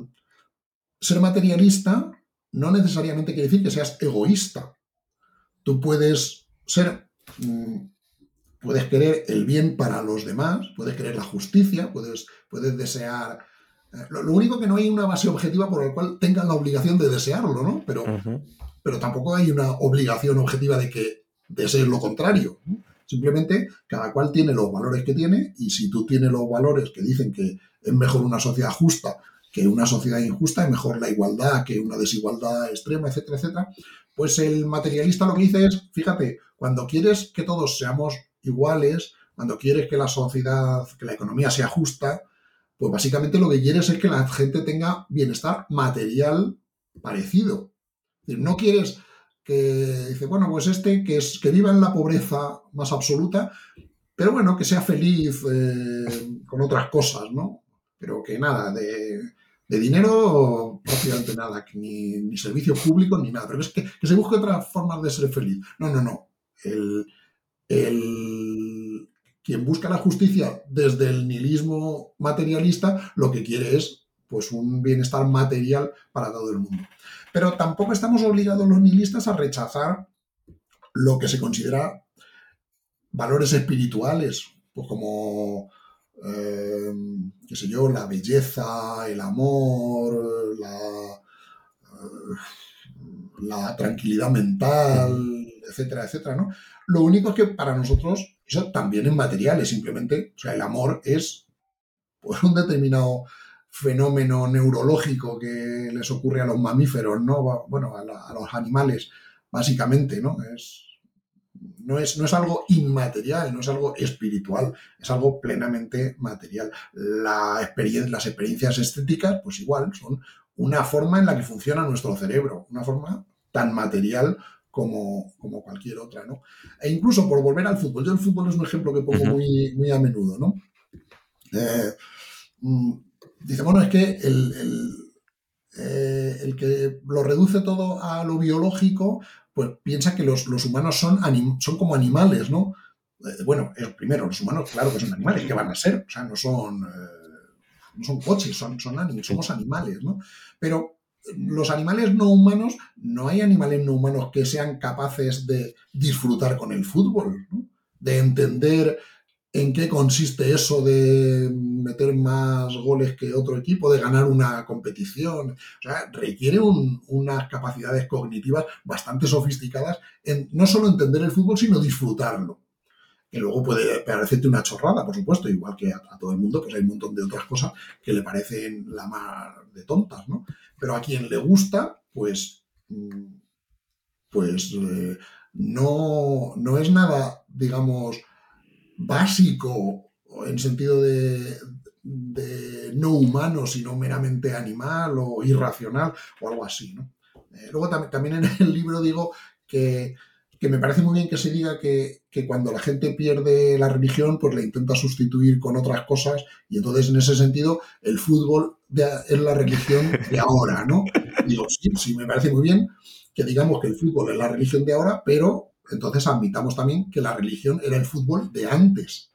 ser materialista no necesariamente quiere decir que seas egoísta. Tú puedes ser, mm, puedes querer el bien para los demás, puedes querer la justicia, puedes, puedes desear eh, lo, único que no hay una base objetiva por la cual tengan la obligación de desearlo, ¿no? Pero, pero tampoco hay una obligación objetiva de que desees lo contrario. Simplemente cada cual tiene los valores que tiene y si tú tienes los valores que dicen que es mejor una sociedad justa que una sociedad injusta, es mejor la igualdad que una desigualdad extrema, etcétera, etcétera, pues el materialista lo que dice es, fíjate, cuando quieres que todos seamos iguales, cuando quieres que la sociedad, que la economía sea justa, pues básicamente lo que quieres es que la gente tenga bienestar material parecido. no quieres que, dice, bueno, pues este que, es, que viva en la pobreza más absoluta, pero bueno, que sea feliz eh, con otras cosas, ¿no? Pero que nada, de, dinero prácticamente nada, ni, ni servicios públicos ni nada, pero es que, que, se busque otras formas de ser feliz. No, no, no. El, el, quien busca la justicia desde el nihilismo materialista lo que quiere es pues un bienestar material para todo el mundo. Pero tampoco estamos obligados los nihilistas a rechazar lo que se considera valores espirituales, pues como, eh, qué sé yo, la belleza, el amor, la, eh, la tranquilidad mental, etcétera, etcétera, ¿no? Lo único es que para nosotros eso también es material, es simplemente, o sea, el amor es pues, un determinado fenómeno neurológico que les ocurre a los mamíferos, ¿no? Bueno, a, los animales, básicamente, ¿no? Es, no es, no es, algo inmaterial, no es algo espiritual, es algo plenamente material. La las experiencias estéticas, pues igual, son una forma en la que funciona nuestro cerebro, una forma tan material como, como cualquier otra, ¿no? E incluso por volver al fútbol, yo el fútbol es un ejemplo que pongo muy, muy a menudo, ¿no? Eh, mm, dice, bueno, es que el, eh, el, que lo reduce todo a lo biológico, pues piensa que los, humanos son, son como animales, ¿no? Eh, bueno, primero, los humanos, claro que son animales, ¿qué van a ser? O sea, no son, no son coches, son, son animales, somos animales, ¿no? Pero los animales no humanos, no hay animales no humanos que sean capaces de disfrutar con el fútbol, de entender en qué consiste eso de meter más goles que otro equipo, de ganar una competición. O sea, requiere unas capacidades cognitivas bastante sofisticadas en no solo entender el fútbol, sino disfrutarlo. Que luego puede parecerte una chorrada, por supuesto, igual que a, todo el mundo, pues hay un montón de otras cosas que le parecen la más de tontas, ¿no? Pero a quien le gusta, pues, mm, pues eh, no, no es nada, digamos, básico en sentido de, no humano, sino meramente animal o irracional o algo así. ¿no? Eh, luego también en el libro digo que, me parece muy bien que se diga que, cuando la gente pierde la religión, pues la intenta sustituir con otras cosas y entonces en ese sentido el fútbol es la religión de ahora, ¿no? Digo, sí, sí, me parece muy bien que digamos que el fútbol es la religión de ahora, pero entonces admitamos también que la religión era el fútbol de antes.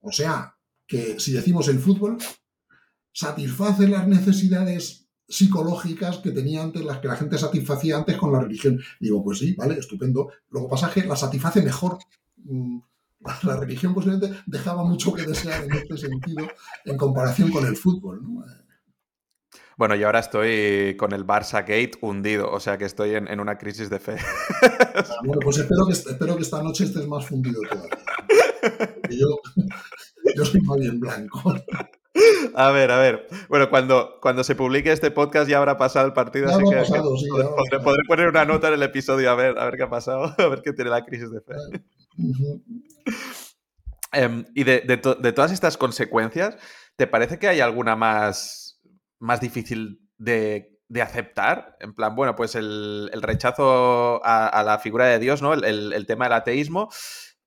O sea, que si decimos el fútbol, satisface las necesidades psicológicas que tenía antes, las que la gente satisfacía antes con la religión. Digo, pues sí, vale, estupendo. Luego pasa que la satisface mejor. Mm, [laughs] la religión posiblemente dejaba mucho que desear en este sentido en comparación con el fútbol. ¿no? Bueno, y ahora estoy con el Barça Gate hundido, o sea que estoy en, una crisis de fe. Ah, bueno, pues espero que, espero que esta noche estés más fundido todavía. Yo, [laughs] yo soy más bien blanco. A ver, a ver. Bueno, cuando, cuando se publique este podcast ya habrá pasado el partido, así que, sí, podré, poner una nota en el episodio a ver, a ver qué ha pasado, [laughs] a ver qué tiene la crisis de fe. Em, y de, de todas estas consecuencias, ¿te parece que hay alguna más más difícil de, aceptar. En plan, bueno, pues el, rechazo a, la figura de Dios, ¿no? El, tema del ateísmo.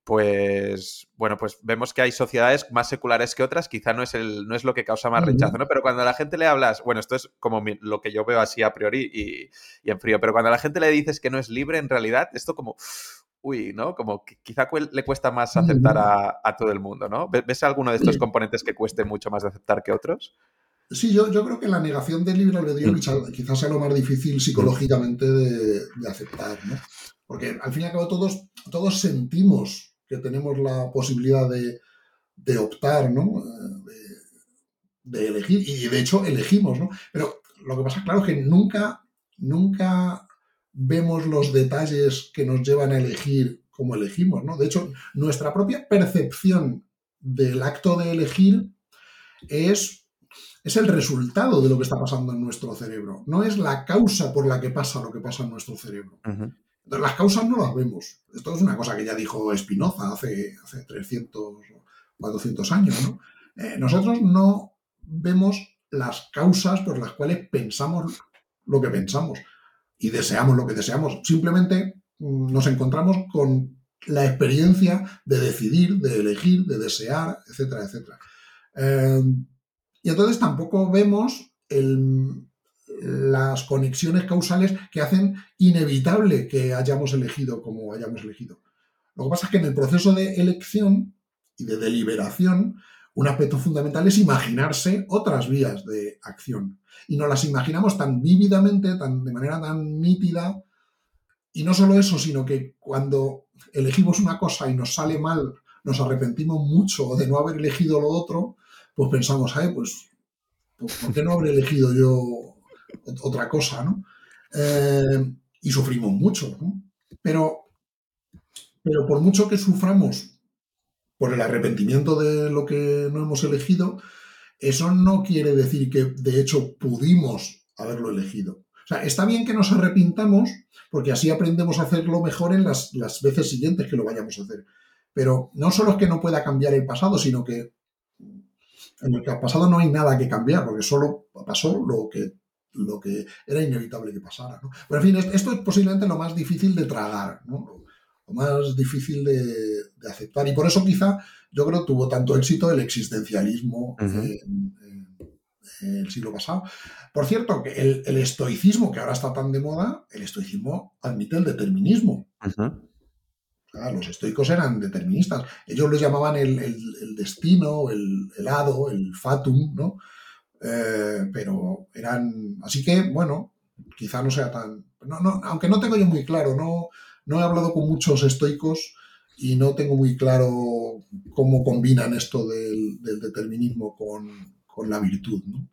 Pues bueno, pues vemos que hay sociedades más seculares que otras, quizá no es, el, no es lo que causa más rechazo, ¿no? Pero cuando a la gente le hablas, bueno, esto es como lo que yo veo así a priori y, en frío, pero cuando a la gente le dices que no es libre, en realidad, esto como, uy, ¿no? Como que quizá le cuesta más aceptar a, a todo el mundo, ¿no? ¿Ves alguno de estos componentes que cueste mucho más de aceptar que otros? Sí, yo, yo creo que la negación del libre albedrío mm. quizás sea lo más difícil psicológicamente de, aceptar, ¿no? Porque al fin y al cabo todos, todos sentimos que tenemos la posibilidad de, optar, ¿no? De, elegir, y de hecho elegimos, ¿no? Pero lo que pasa, claro, es que nunca, nunca vemos los detalles que nos llevan a elegir como elegimos, ¿no? De hecho, nuestra propia percepción del acto de elegir es es el resultado de lo que está pasando en nuestro cerebro, no es la causa por la que pasa lo que pasa en nuestro cerebro. Entonces, las causas no las vemos. Esto es una cosa que ya dijo Spinoza hace, hace 300 o 400 años. ¿no? Eh, nosotros no vemos las causas por las cuales pensamos lo que pensamos y deseamos lo que deseamos. Simplemente mm, nos encontramos con la experiencia de decidir, de elegir, de desear, etcétera, etcétera. Eh, y entonces tampoco vemos las conexiones causales que hacen inevitable que hayamos elegido como hayamos elegido. Lo que pasa es que en el proceso de elección y de deliberación, un aspecto fundamental es imaginarse otras vías de acción. Y nos las imaginamos tan vívidamente, tan, de manera tan nítida. Y no solo eso, sino que cuando elegimos una cosa y nos sale mal, nos arrepentimos mucho de no haber elegido lo otro, pues pensamos, pues, pues, ¿por qué no habré elegido yo otra cosa, no? Eh, y sufrimos mucho, ¿no? Pero, pero por mucho que suframos por el arrepentimiento de lo que no hemos elegido, eso no quiere decir que de hecho pudimos haberlo elegido. O sea, está bien que nos arrepintamos porque así aprendemos a hacerlo mejor en las, las veces siguientes que lo vayamos a hacer. Pero no solo es que no pueda cambiar el pasado, sino que en el pasado no hay nada que cambiar, porque solo pasó lo que, lo que era inevitable que pasara. ¿no? Pero en fin, esto es posiblemente lo más difícil de tragar, ¿no? lo más difícil de, aceptar. Y por eso quizá yo creo que tuvo tanto éxito el existencialismo en, el siglo pasado. Por cierto, el, estoicismo, que ahora está tan de moda, el estoicismo admite el determinismo los estoicos eran deterministas. Ellos les llamaban el, destino, el, hado, el fatum, ¿no? Eh, pero eran. Así que, bueno, quizá no sea tan. No, no, aunque no tengo yo muy claro, no, no he hablado con muchos estoicos y no tengo muy claro cómo combinan esto del, determinismo con, la virtud. ¿no?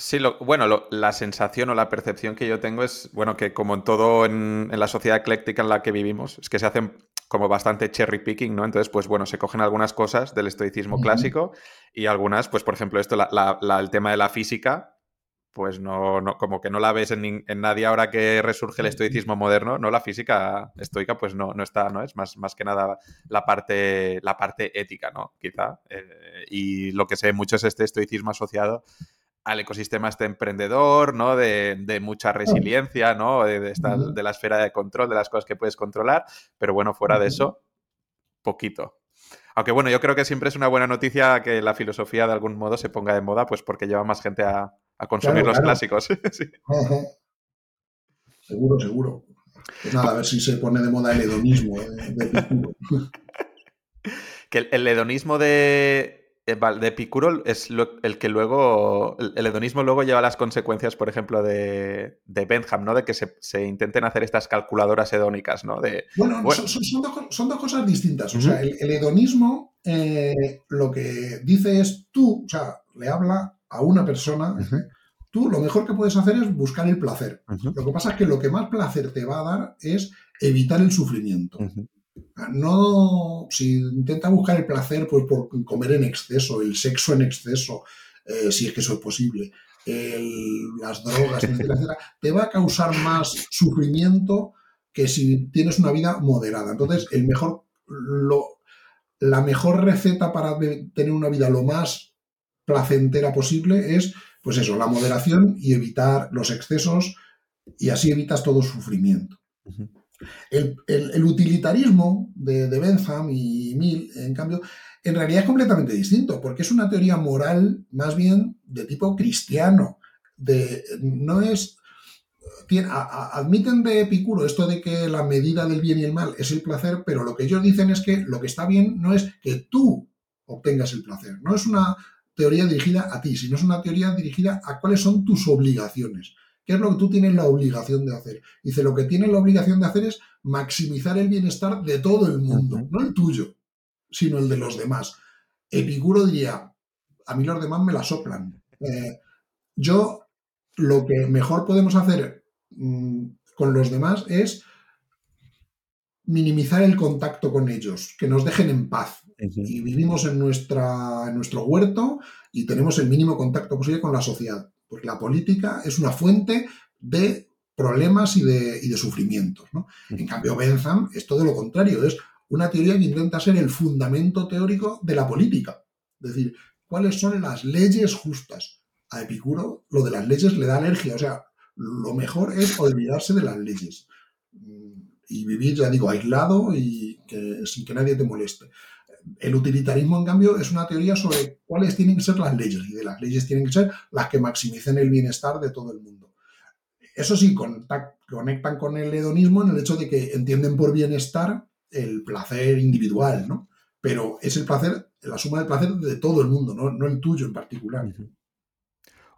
Sí, bueno, la sensación o la percepción que yo tengo es, bueno, que como en todo en, la sociedad ecléctica en la que vivimos, es que se hacen como bastante cherry picking, ¿no? Entonces, pues bueno, se cogen algunas cosas del estoicismo clásico y algunas, pues por ejemplo, esto, el tema de la física, pues no, no, como que no la ves en, nadie ahora que resurge el estoicismo moderno, ¿no? La física estoica, pues no, no está, ¿no? Es más, más que nada la parte, la parte ética, ¿no? Quizá. Eh, y lo que sé mucho es este estoicismo asociado al ecosistema este emprendedor, ¿no? De, mucha resiliencia, ¿no? De, de, la esfera de control, de las cosas que puedes controlar. Pero bueno, fuera de eso, poquito. Aunque bueno, yo creo que siempre es una buena noticia que la filosofía de algún modo se ponga de moda, pues porque lleva más gente a, consumir los clásicos. [laughs] Seguro, seguro. Pues nada, a ver si se pone de moda el hedonismo ¿eh? [laughs] que el, hedonismo de, de Epicuro es el que luego, el, hedonismo luego lleva las consecuencias, por ejemplo, de, de Bentham, ¿no? De que se, intenten hacer estas calculadoras hedónicas, ¿no? De, bueno, Son, dos, cosas distintas. O sea, el, hedonismo eh, lo que dice es tú, o sea, le habla a una persona, tú lo mejor que puedes hacer es buscar el placer. Lo que pasa es que lo que más placer te va a dar es evitar el sufrimiento. No, si intenta buscar el placer pues, por comer en exceso, el sexo en exceso, eh, si es que eso es posible, las drogas, [laughs] etcétera, te va a causar más sufrimiento que si tienes una vida moderada. Entonces, el mejor, la mejor receta para tener una vida lo más placentera posible es, pues eso, la moderación y evitar los excesos y así evitas todo sufrimiento. El, utilitarismo de, Bentham y Mill, en cambio, en realidad es completamente distinto, porque es una teoría moral más bien de tipo cristiano. De, no es. admiten de Epicuro esto de que la medida del bien y el mal es el placer, pero lo que ellos dicen es que lo que está bien no es que tú obtengas el placer, no es una teoría dirigida a ti, sino es una teoría dirigida a cuáles son tus obligaciones. ¿Qué es lo que tú tienes la obligación de hacer? Dice, lo que tienes la obligación de hacer es maximizar el bienestar de todo el mundo, no el tuyo, sino el de los demás. Epicuro diría, a mí los demás me la soplan. Eh, yo, lo que mejor podemos hacer mm, con los demás es minimizar el contacto con ellos, que nos dejen en paz. Y vivimos en, nuestra, en nuestro huerto y tenemos el mínimo contacto posible con la sociedad. Pues la política es una fuente de problemas y de, y de sufrimientos. En cambio, Bentham es todo lo contrario, es una teoría que intenta ser el fundamento teórico de la política. Es decir, cuáles son las leyes justas. A Epicuro lo de las leyes le da alergia, o sea, lo mejor es olvidarse de las leyes y vivir, ya digo, aislado y sin que nadie te moleste. El utilitarismo, en cambio, es una teoría sobre cuáles tienen que ser las leyes y de las leyes tienen que ser las que maximicen el bienestar de todo el mundo. Eso sí, conectan con el hedonismo en el hecho de que entienden por bienestar el placer individual, ¿no? Pero es el placer, la suma del placer de todo el mundo, no, el tuyo en particular.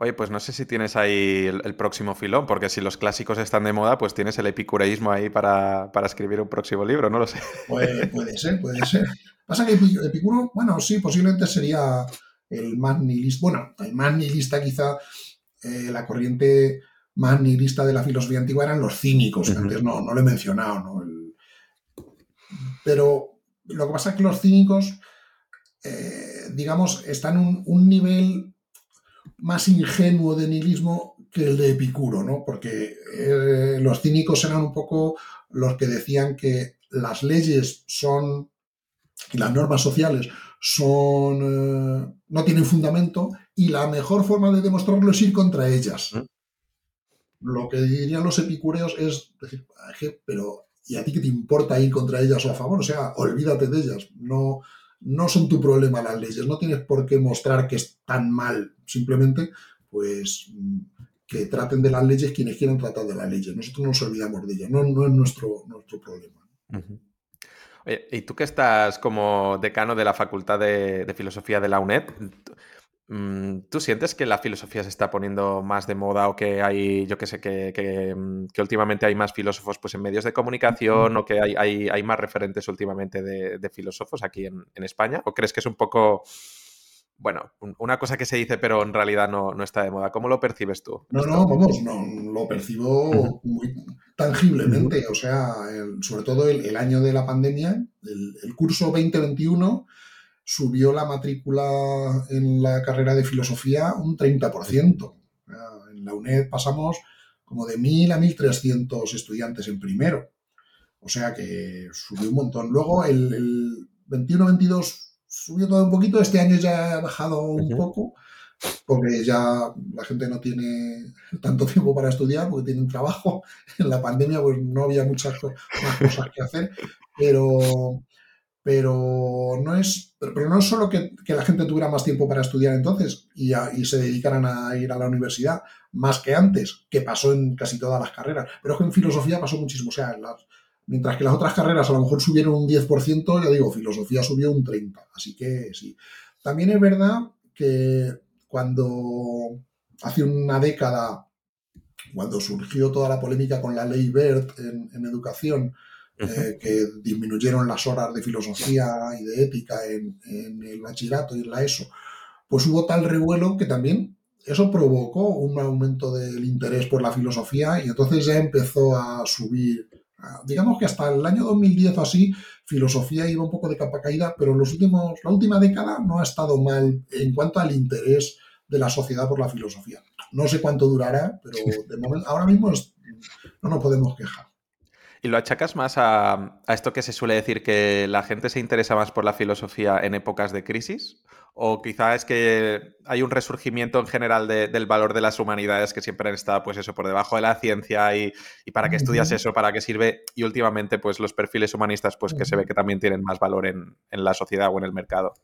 Oye, pues no sé si tienes ahí el, próximo filón, porque si los clásicos están de moda, pues tienes el epicureísmo ahí para, escribir un próximo libro, no lo sé. [laughs] Puede, puede ser, puede ser. Pasa que Epicuro, bueno, sí, posiblemente sería el más nihilista, bueno, el más nihilista quizá, eh, la corriente más nihilista de la filosofía antigua eran los cínicos, que antes no, no lo he mencionado, ¿no? pero lo que pasa es que los cínicos, eh, digamos, están en un nivel más ingenuo de nihilismo que el de Epicuro, ¿no? Porque eh, los cínicos eran un poco los que decían que las leyes son y las normas sociales son eh, no tienen fundamento y la mejor forma de demostrarlo es ir contra ellas. Lo que dirían los epicureos es decir, pero ¿y a ti qué te importa ir contra ellas o a favor? O sea, olvídate de ellas. No, no son tu problema las leyes, no tienes por qué mostrar que están mal, simplemente pues que traten de las leyes quienes quieran tratar de las leyes. Nosotros no nos olvidamos de ellas, no, no es nuestro, nuestro problema. Oye, y tú que estás como decano de la Facultad de, Filosofía de la UNED, Mm, ¿Tú sientes que la filosofía se está poniendo más de moda o que hay, yo que sé, que, mm, últimamente hay más filósofos pues, en medios de comunicación o que hay, hay, más referentes últimamente de, filósofos aquí en, España? ¿O crees que es un poco, bueno, una cosa que se dice pero en realidad no, está de moda? ¿Cómo lo percibes tú? No, no, vamos, no, lo percibo muy tangiblemente. O sea, sobre todo el, año de la pandemia, el, el curso 2021 subió la matrícula en la carrera de filosofía un 30%. En la UNED pasamos como de 1.000 a 1.300 estudiantes en primero. O sea que subió un montón. Luego el, 21-22 subió todo un poquito. Este año ya ha bajado un poco porque ya la gente no tiene tanto tiempo para estudiar porque tienen trabajo. [laughs] En la pandemia pues no había muchas más cosas que hacer. Pero, pero no es, pero no es solo que, la gente tuviera más tiempo para estudiar entonces y, se dedicaran a ir a la universidad más que antes, que pasó en casi todas las carreras, pero es que en filosofía pasó muchísimo. O sea, mientras que las otras carreras a lo mejor subieron un 10%, ya digo, filosofía subió un 30%. Así que sí. También es verdad que cuando hace una década, cuando surgió toda la polémica con la ley BERT en educación, eh, que disminuyeron las horas de filosofía y de ética en, el bachillerato y en la ESO, pues hubo tal revuelo que también eso provocó un aumento del interés por la filosofía y entonces ya empezó a subir. Digamos que hasta el año 2010 o así, filosofía iba un poco de capa caída, pero los últimos, la última década no ha estado mal en cuanto al interés de la sociedad por la filosofía. No sé cuánto durará, pero de momento, ahora mismo no nos podemos quejar. ¿Y lo achacas más a, esto que se suele decir que la gente se interesa más por la filosofía en épocas de crisis? ¿O quizá es que hay un resurgimiento en general del valor de las humanidades que siempre han estado, pues eso, por debajo de la ciencia y, para qué estudias eso, para qué sirve? Y últimamente, pues los perfiles humanistas, pues que se ve que también tienen más valor en, la sociedad o en el mercado.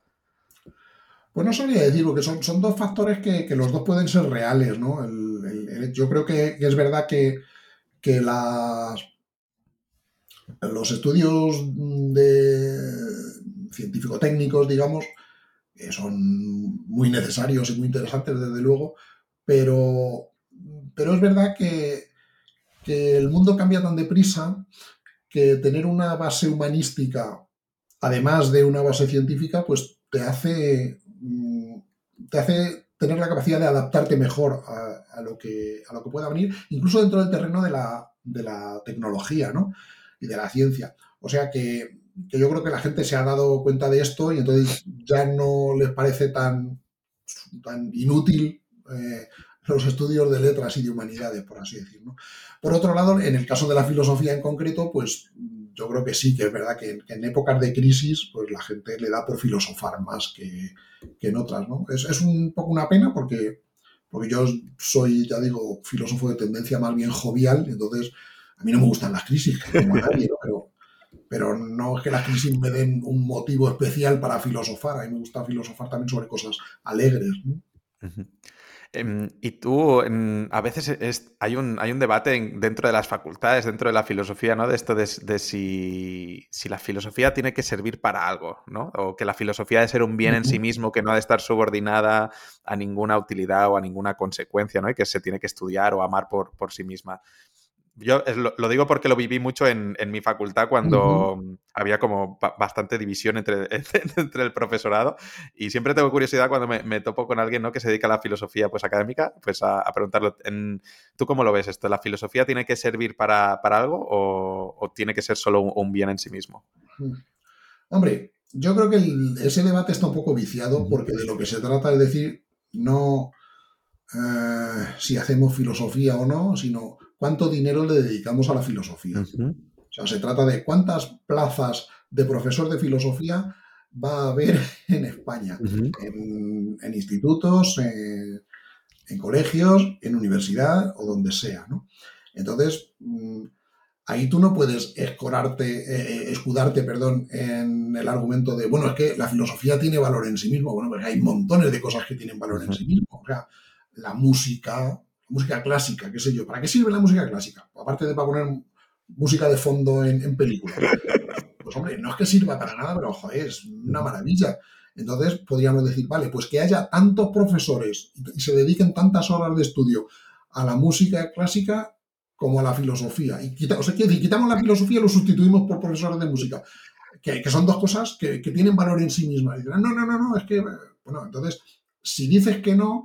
Pues no sabría decir, porque son, son dos factores que, los dos pueden ser reales, ¿no? yo creo que, es verdad que, que las los estudios de científico-técnicos, digamos, son muy necesarios y muy interesantes, desde luego, pero, pero es verdad que, el mundo cambia tan deprisa que tener una base humanística, además de una base científica, pues te hace, mm, te hace tener la capacidad de adaptarte mejor a, lo, que, a lo que pueda venir, incluso dentro del terreno de la, de la tecnología, ¿no? Y de la ciencia. O sea que, yo creo que la gente se ha dado cuenta de esto y entonces ya no les parece tan, tan inútil eh, los estudios de letras y de humanidades, por así decirlo. Por otro lado, en el caso de la filosofía en concreto, pues yo creo que sí, que es verdad que, en épocas de crisis, pues la gente le da por filosofar más que, en otras, ¿no? Es, es, un poco una pena porque, porque yo soy, ya digo, filósofo de tendencia más bien jovial, entonces a mí no me gustan las crisis, como a nadie, pero, pero no es que las crisis me den un motivo especial para filosofar. A mí me gusta filosofar también sobre cosas alegres. Em, y tú, a veces hay, un, hay un debate dentro de las facultades, dentro de la filosofía, ¿no? De esto de, si, la filosofía tiene que servir para algo, ¿no? O que la filosofía debe ser un bien en sí mismo, que no ha de estar subordinada a ninguna utilidad o a ninguna consecuencia, ¿no? Y que se tiene que estudiar o amar por, por sí misma. Yo lo, digo porque lo viví mucho en, mi facultad cuando había como bastante división [laughs] entre, entre, el profesorado y siempre tengo curiosidad cuando me, topo con alguien ¿no? que se dedica a la filosofía pues, académica, pues a, preguntarlo, ¿tú cómo lo ves esto? ¿La filosofía tiene que servir para, algo o, tiene que ser solo un, bien en sí mismo? Hombre, yo creo que ese debate está un poco viciado porque de lo que se trata es decir, no eh, si hacemos filosofía o no, sino cuánto dinero le dedicamos a la filosofía. O sea, se trata de cuántas plazas de profesor de filosofía va a haber [laughs] en España, en, institutos, en, colegios, en universidad o donde sea. ¿no? Entonces, mm, ahí tú no puedes escorarte, eh, eh, escudarte perdón, en el argumento de, bueno, es que la filosofía tiene valor en sí mismo. Bueno, porque hay montones de cosas que tienen valor en sí mismo. O sea, la música, música clásica, qué sé yo. ¿Para qué sirve la música clásica? Aparte de para poner música de fondo en, películas. Pues hombre, no es que sirva para nada, pero ojo, es una maravilla. Entonces podríamos decir, vale, pues que haya tantos profesores y se dediquen tantas horas de estudio a la música clásica como a la filosofía. Y o sea, quitamos la filosofía y lo sustituimos por profesores de música, que, son dos cosas que, tienen valor en sí mismas. Y no, no, no, no, es que, bueno, entonces, si dices que no,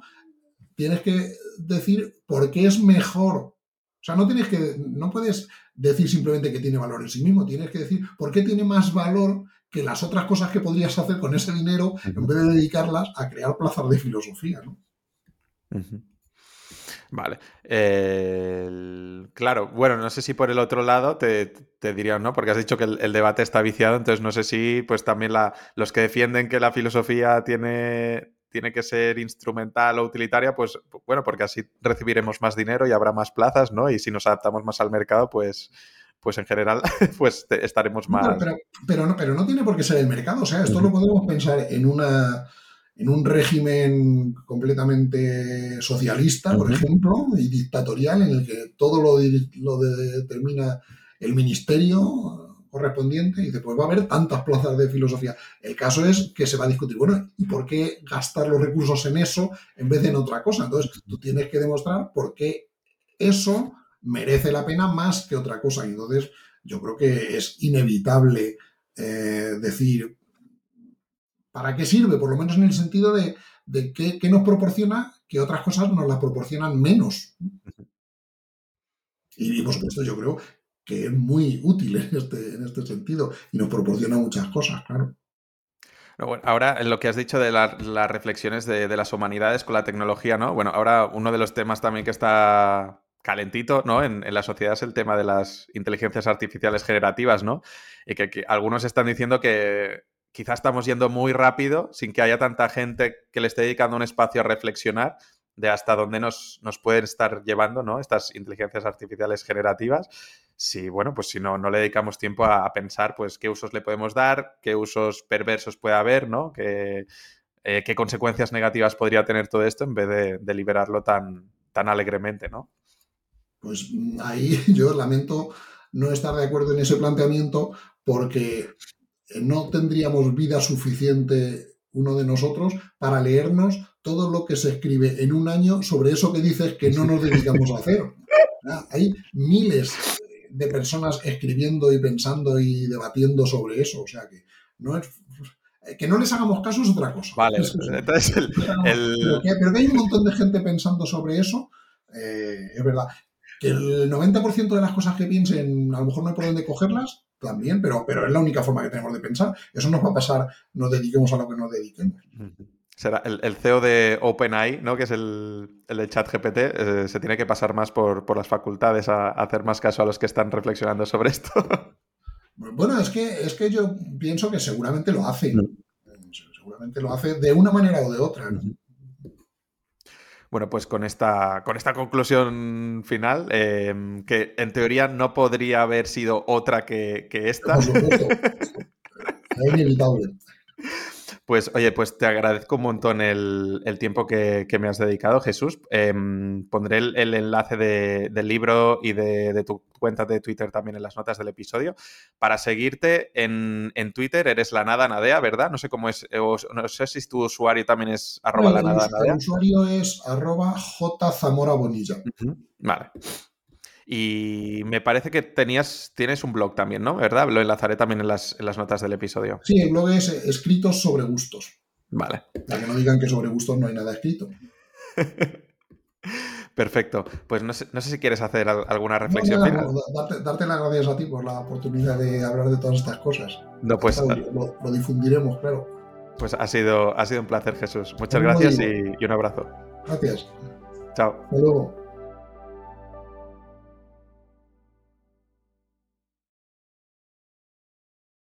tienes que decir por qué es mejor. O sea, no tienes que, no puedes decir simplemente que tiene valor en sí mismo, tienes que decir por qué tiene más valor que las otras cosas que podrías hacer con ese dinero en vez de dedicarlas a crear plazas de filosofía, ¿no? Vale. claro, bueno, no sé si por el otro lado te, te dirían, ¿no? Porque has dicho que el, debate está viciado, entonces no sé si pues también la, los que defienden que la filosofía tiene, tiene que ser instrumental o utilitaria, pues bueno, porque así recibiremos más dinero y habrá más plazas, ¿no? Y si nos adaptamos más al mercado, pues pues en general [laughs] pues estaremos más... pero, no, pero no tiene por qué ser el mercado, o sea, esto lo podemos pensar en una en un régimen completamente socialista, por ejemplo, y dictatorial, en el que todo lo, lo determina el ministerio correspondiente, y dice, pues va a haber tantas plazas de filosofía. El caso es que se va a discutir, bueno, ¿y por qué gastar los recursos en eso en vez de en otra cosa? Entonces, tú tienes que demostrar por qué eso merece la pena más que otra cosa. Y entonces, yo creo que es inevitable eh, decir, ¿Para qué sirve? Por lo menos en el sentido de, de qué, nos proporciona que otras cosas nos las proporcionan menos. Y, por supuesto yo creo que es muy útil [laughs] en este, en este sentido y nos proporciona muchas cosas, claro. Ahora en lo que has dicho de las reflexiones de, las humanidades con la tecnología, ¿no? Bueno, ahora uno de los temas también que está calentito, ¿no? En, la sociedad es el tema de las inteligencias artificiales generativas, ¿no? Y que algunos están diciendo que quizás estamos yendo muy rápido sin que haya tanta gente que le esté dedicando un espacio a reflexionar de hasta dónde nos, nos pueden estar llevando ¿no? estas inteligencias artificiales generativas. Si, bueno, pues si no, no le dedicamos tiempo a, pensar pues qué usos le podemos dar, qué usos perversos puede haber, ¿no? Qué, eh, qué consecuencias negativas podría tener todo esto en vez de, de liberarlo tan, tan alegremente, ¿no? Pues mm, ahí [laughs] yo lamento no estar de acuerdo en ese planteamiento porque no tendríamos vida suficiente uno de nosotros para leernos todo lo que se escribe en un año sobre eso que dices que no nos dedicamos a hacer. [laughs] Ah, hay miles de personas escribiendo y pensando y debatiendo sobre eso. O sea que no es que no les hagamos caso es otra cosa. Vale, entonces el, Pero, que, hay un montón de gente pensando sobre eso, eh, es verdad. Que el 90% de las cosas que piensen, a lo mejor no hay por dónde cogerlas, también, pero, pero es la única forma que tenemos de pensar. Eso nos va a pasar, nos dediquemos a lo que nos dediquemos. Será el, CEO de OpenAI, ¿no? que es el, el de ChatGPT, eh, se tiene que pasar más por, las facultades a, hacer más caso a los que están reflexionando sobre esto. [laughs] Bueno, es que, es que yo pienso que seguramente lo hace. Seguramente lo hace de una manera o de otra. Bueno, pues con esta, con esta conclusión final, em, que en teoría no podría haber sido otra que, que esta. [laughs] es inevitable. Pues oye, pues te agradezco un montón el, tiempo que, me has dedicado, Jesús. Em, pondré el, enlace del libro y de, tu cuenta de Twitter también en las notas del episodio. Para seguirte en, Twitter eres la nada nadea, ¿verdad? No sé cómo es, no sé si tu usuario también es arroba la nada nadea. El usuario es arroba jzamorabonilla. Vale. Y me parece que tenías, tienes un blog también, ¿no? ¿Verdad? Lo enlazaré también en las, notas del episodio. Sí, el blog es Escritos sobre gustos. Vale. Para que no digan que sobre gustos no hay nada escrito. [laughs] Perfecto. Pues no sé, si quieres hacer alguna reflexión final. Darte, las gracias a ti por la oportunidad de hablar de todas estas cosas. No, pues. Lo, difundiremos, claro. Pues ha sido, ha sido un placer, Jesús. Muchas gracias y, y un abrazo. Gracias. Chao. Hasta luego.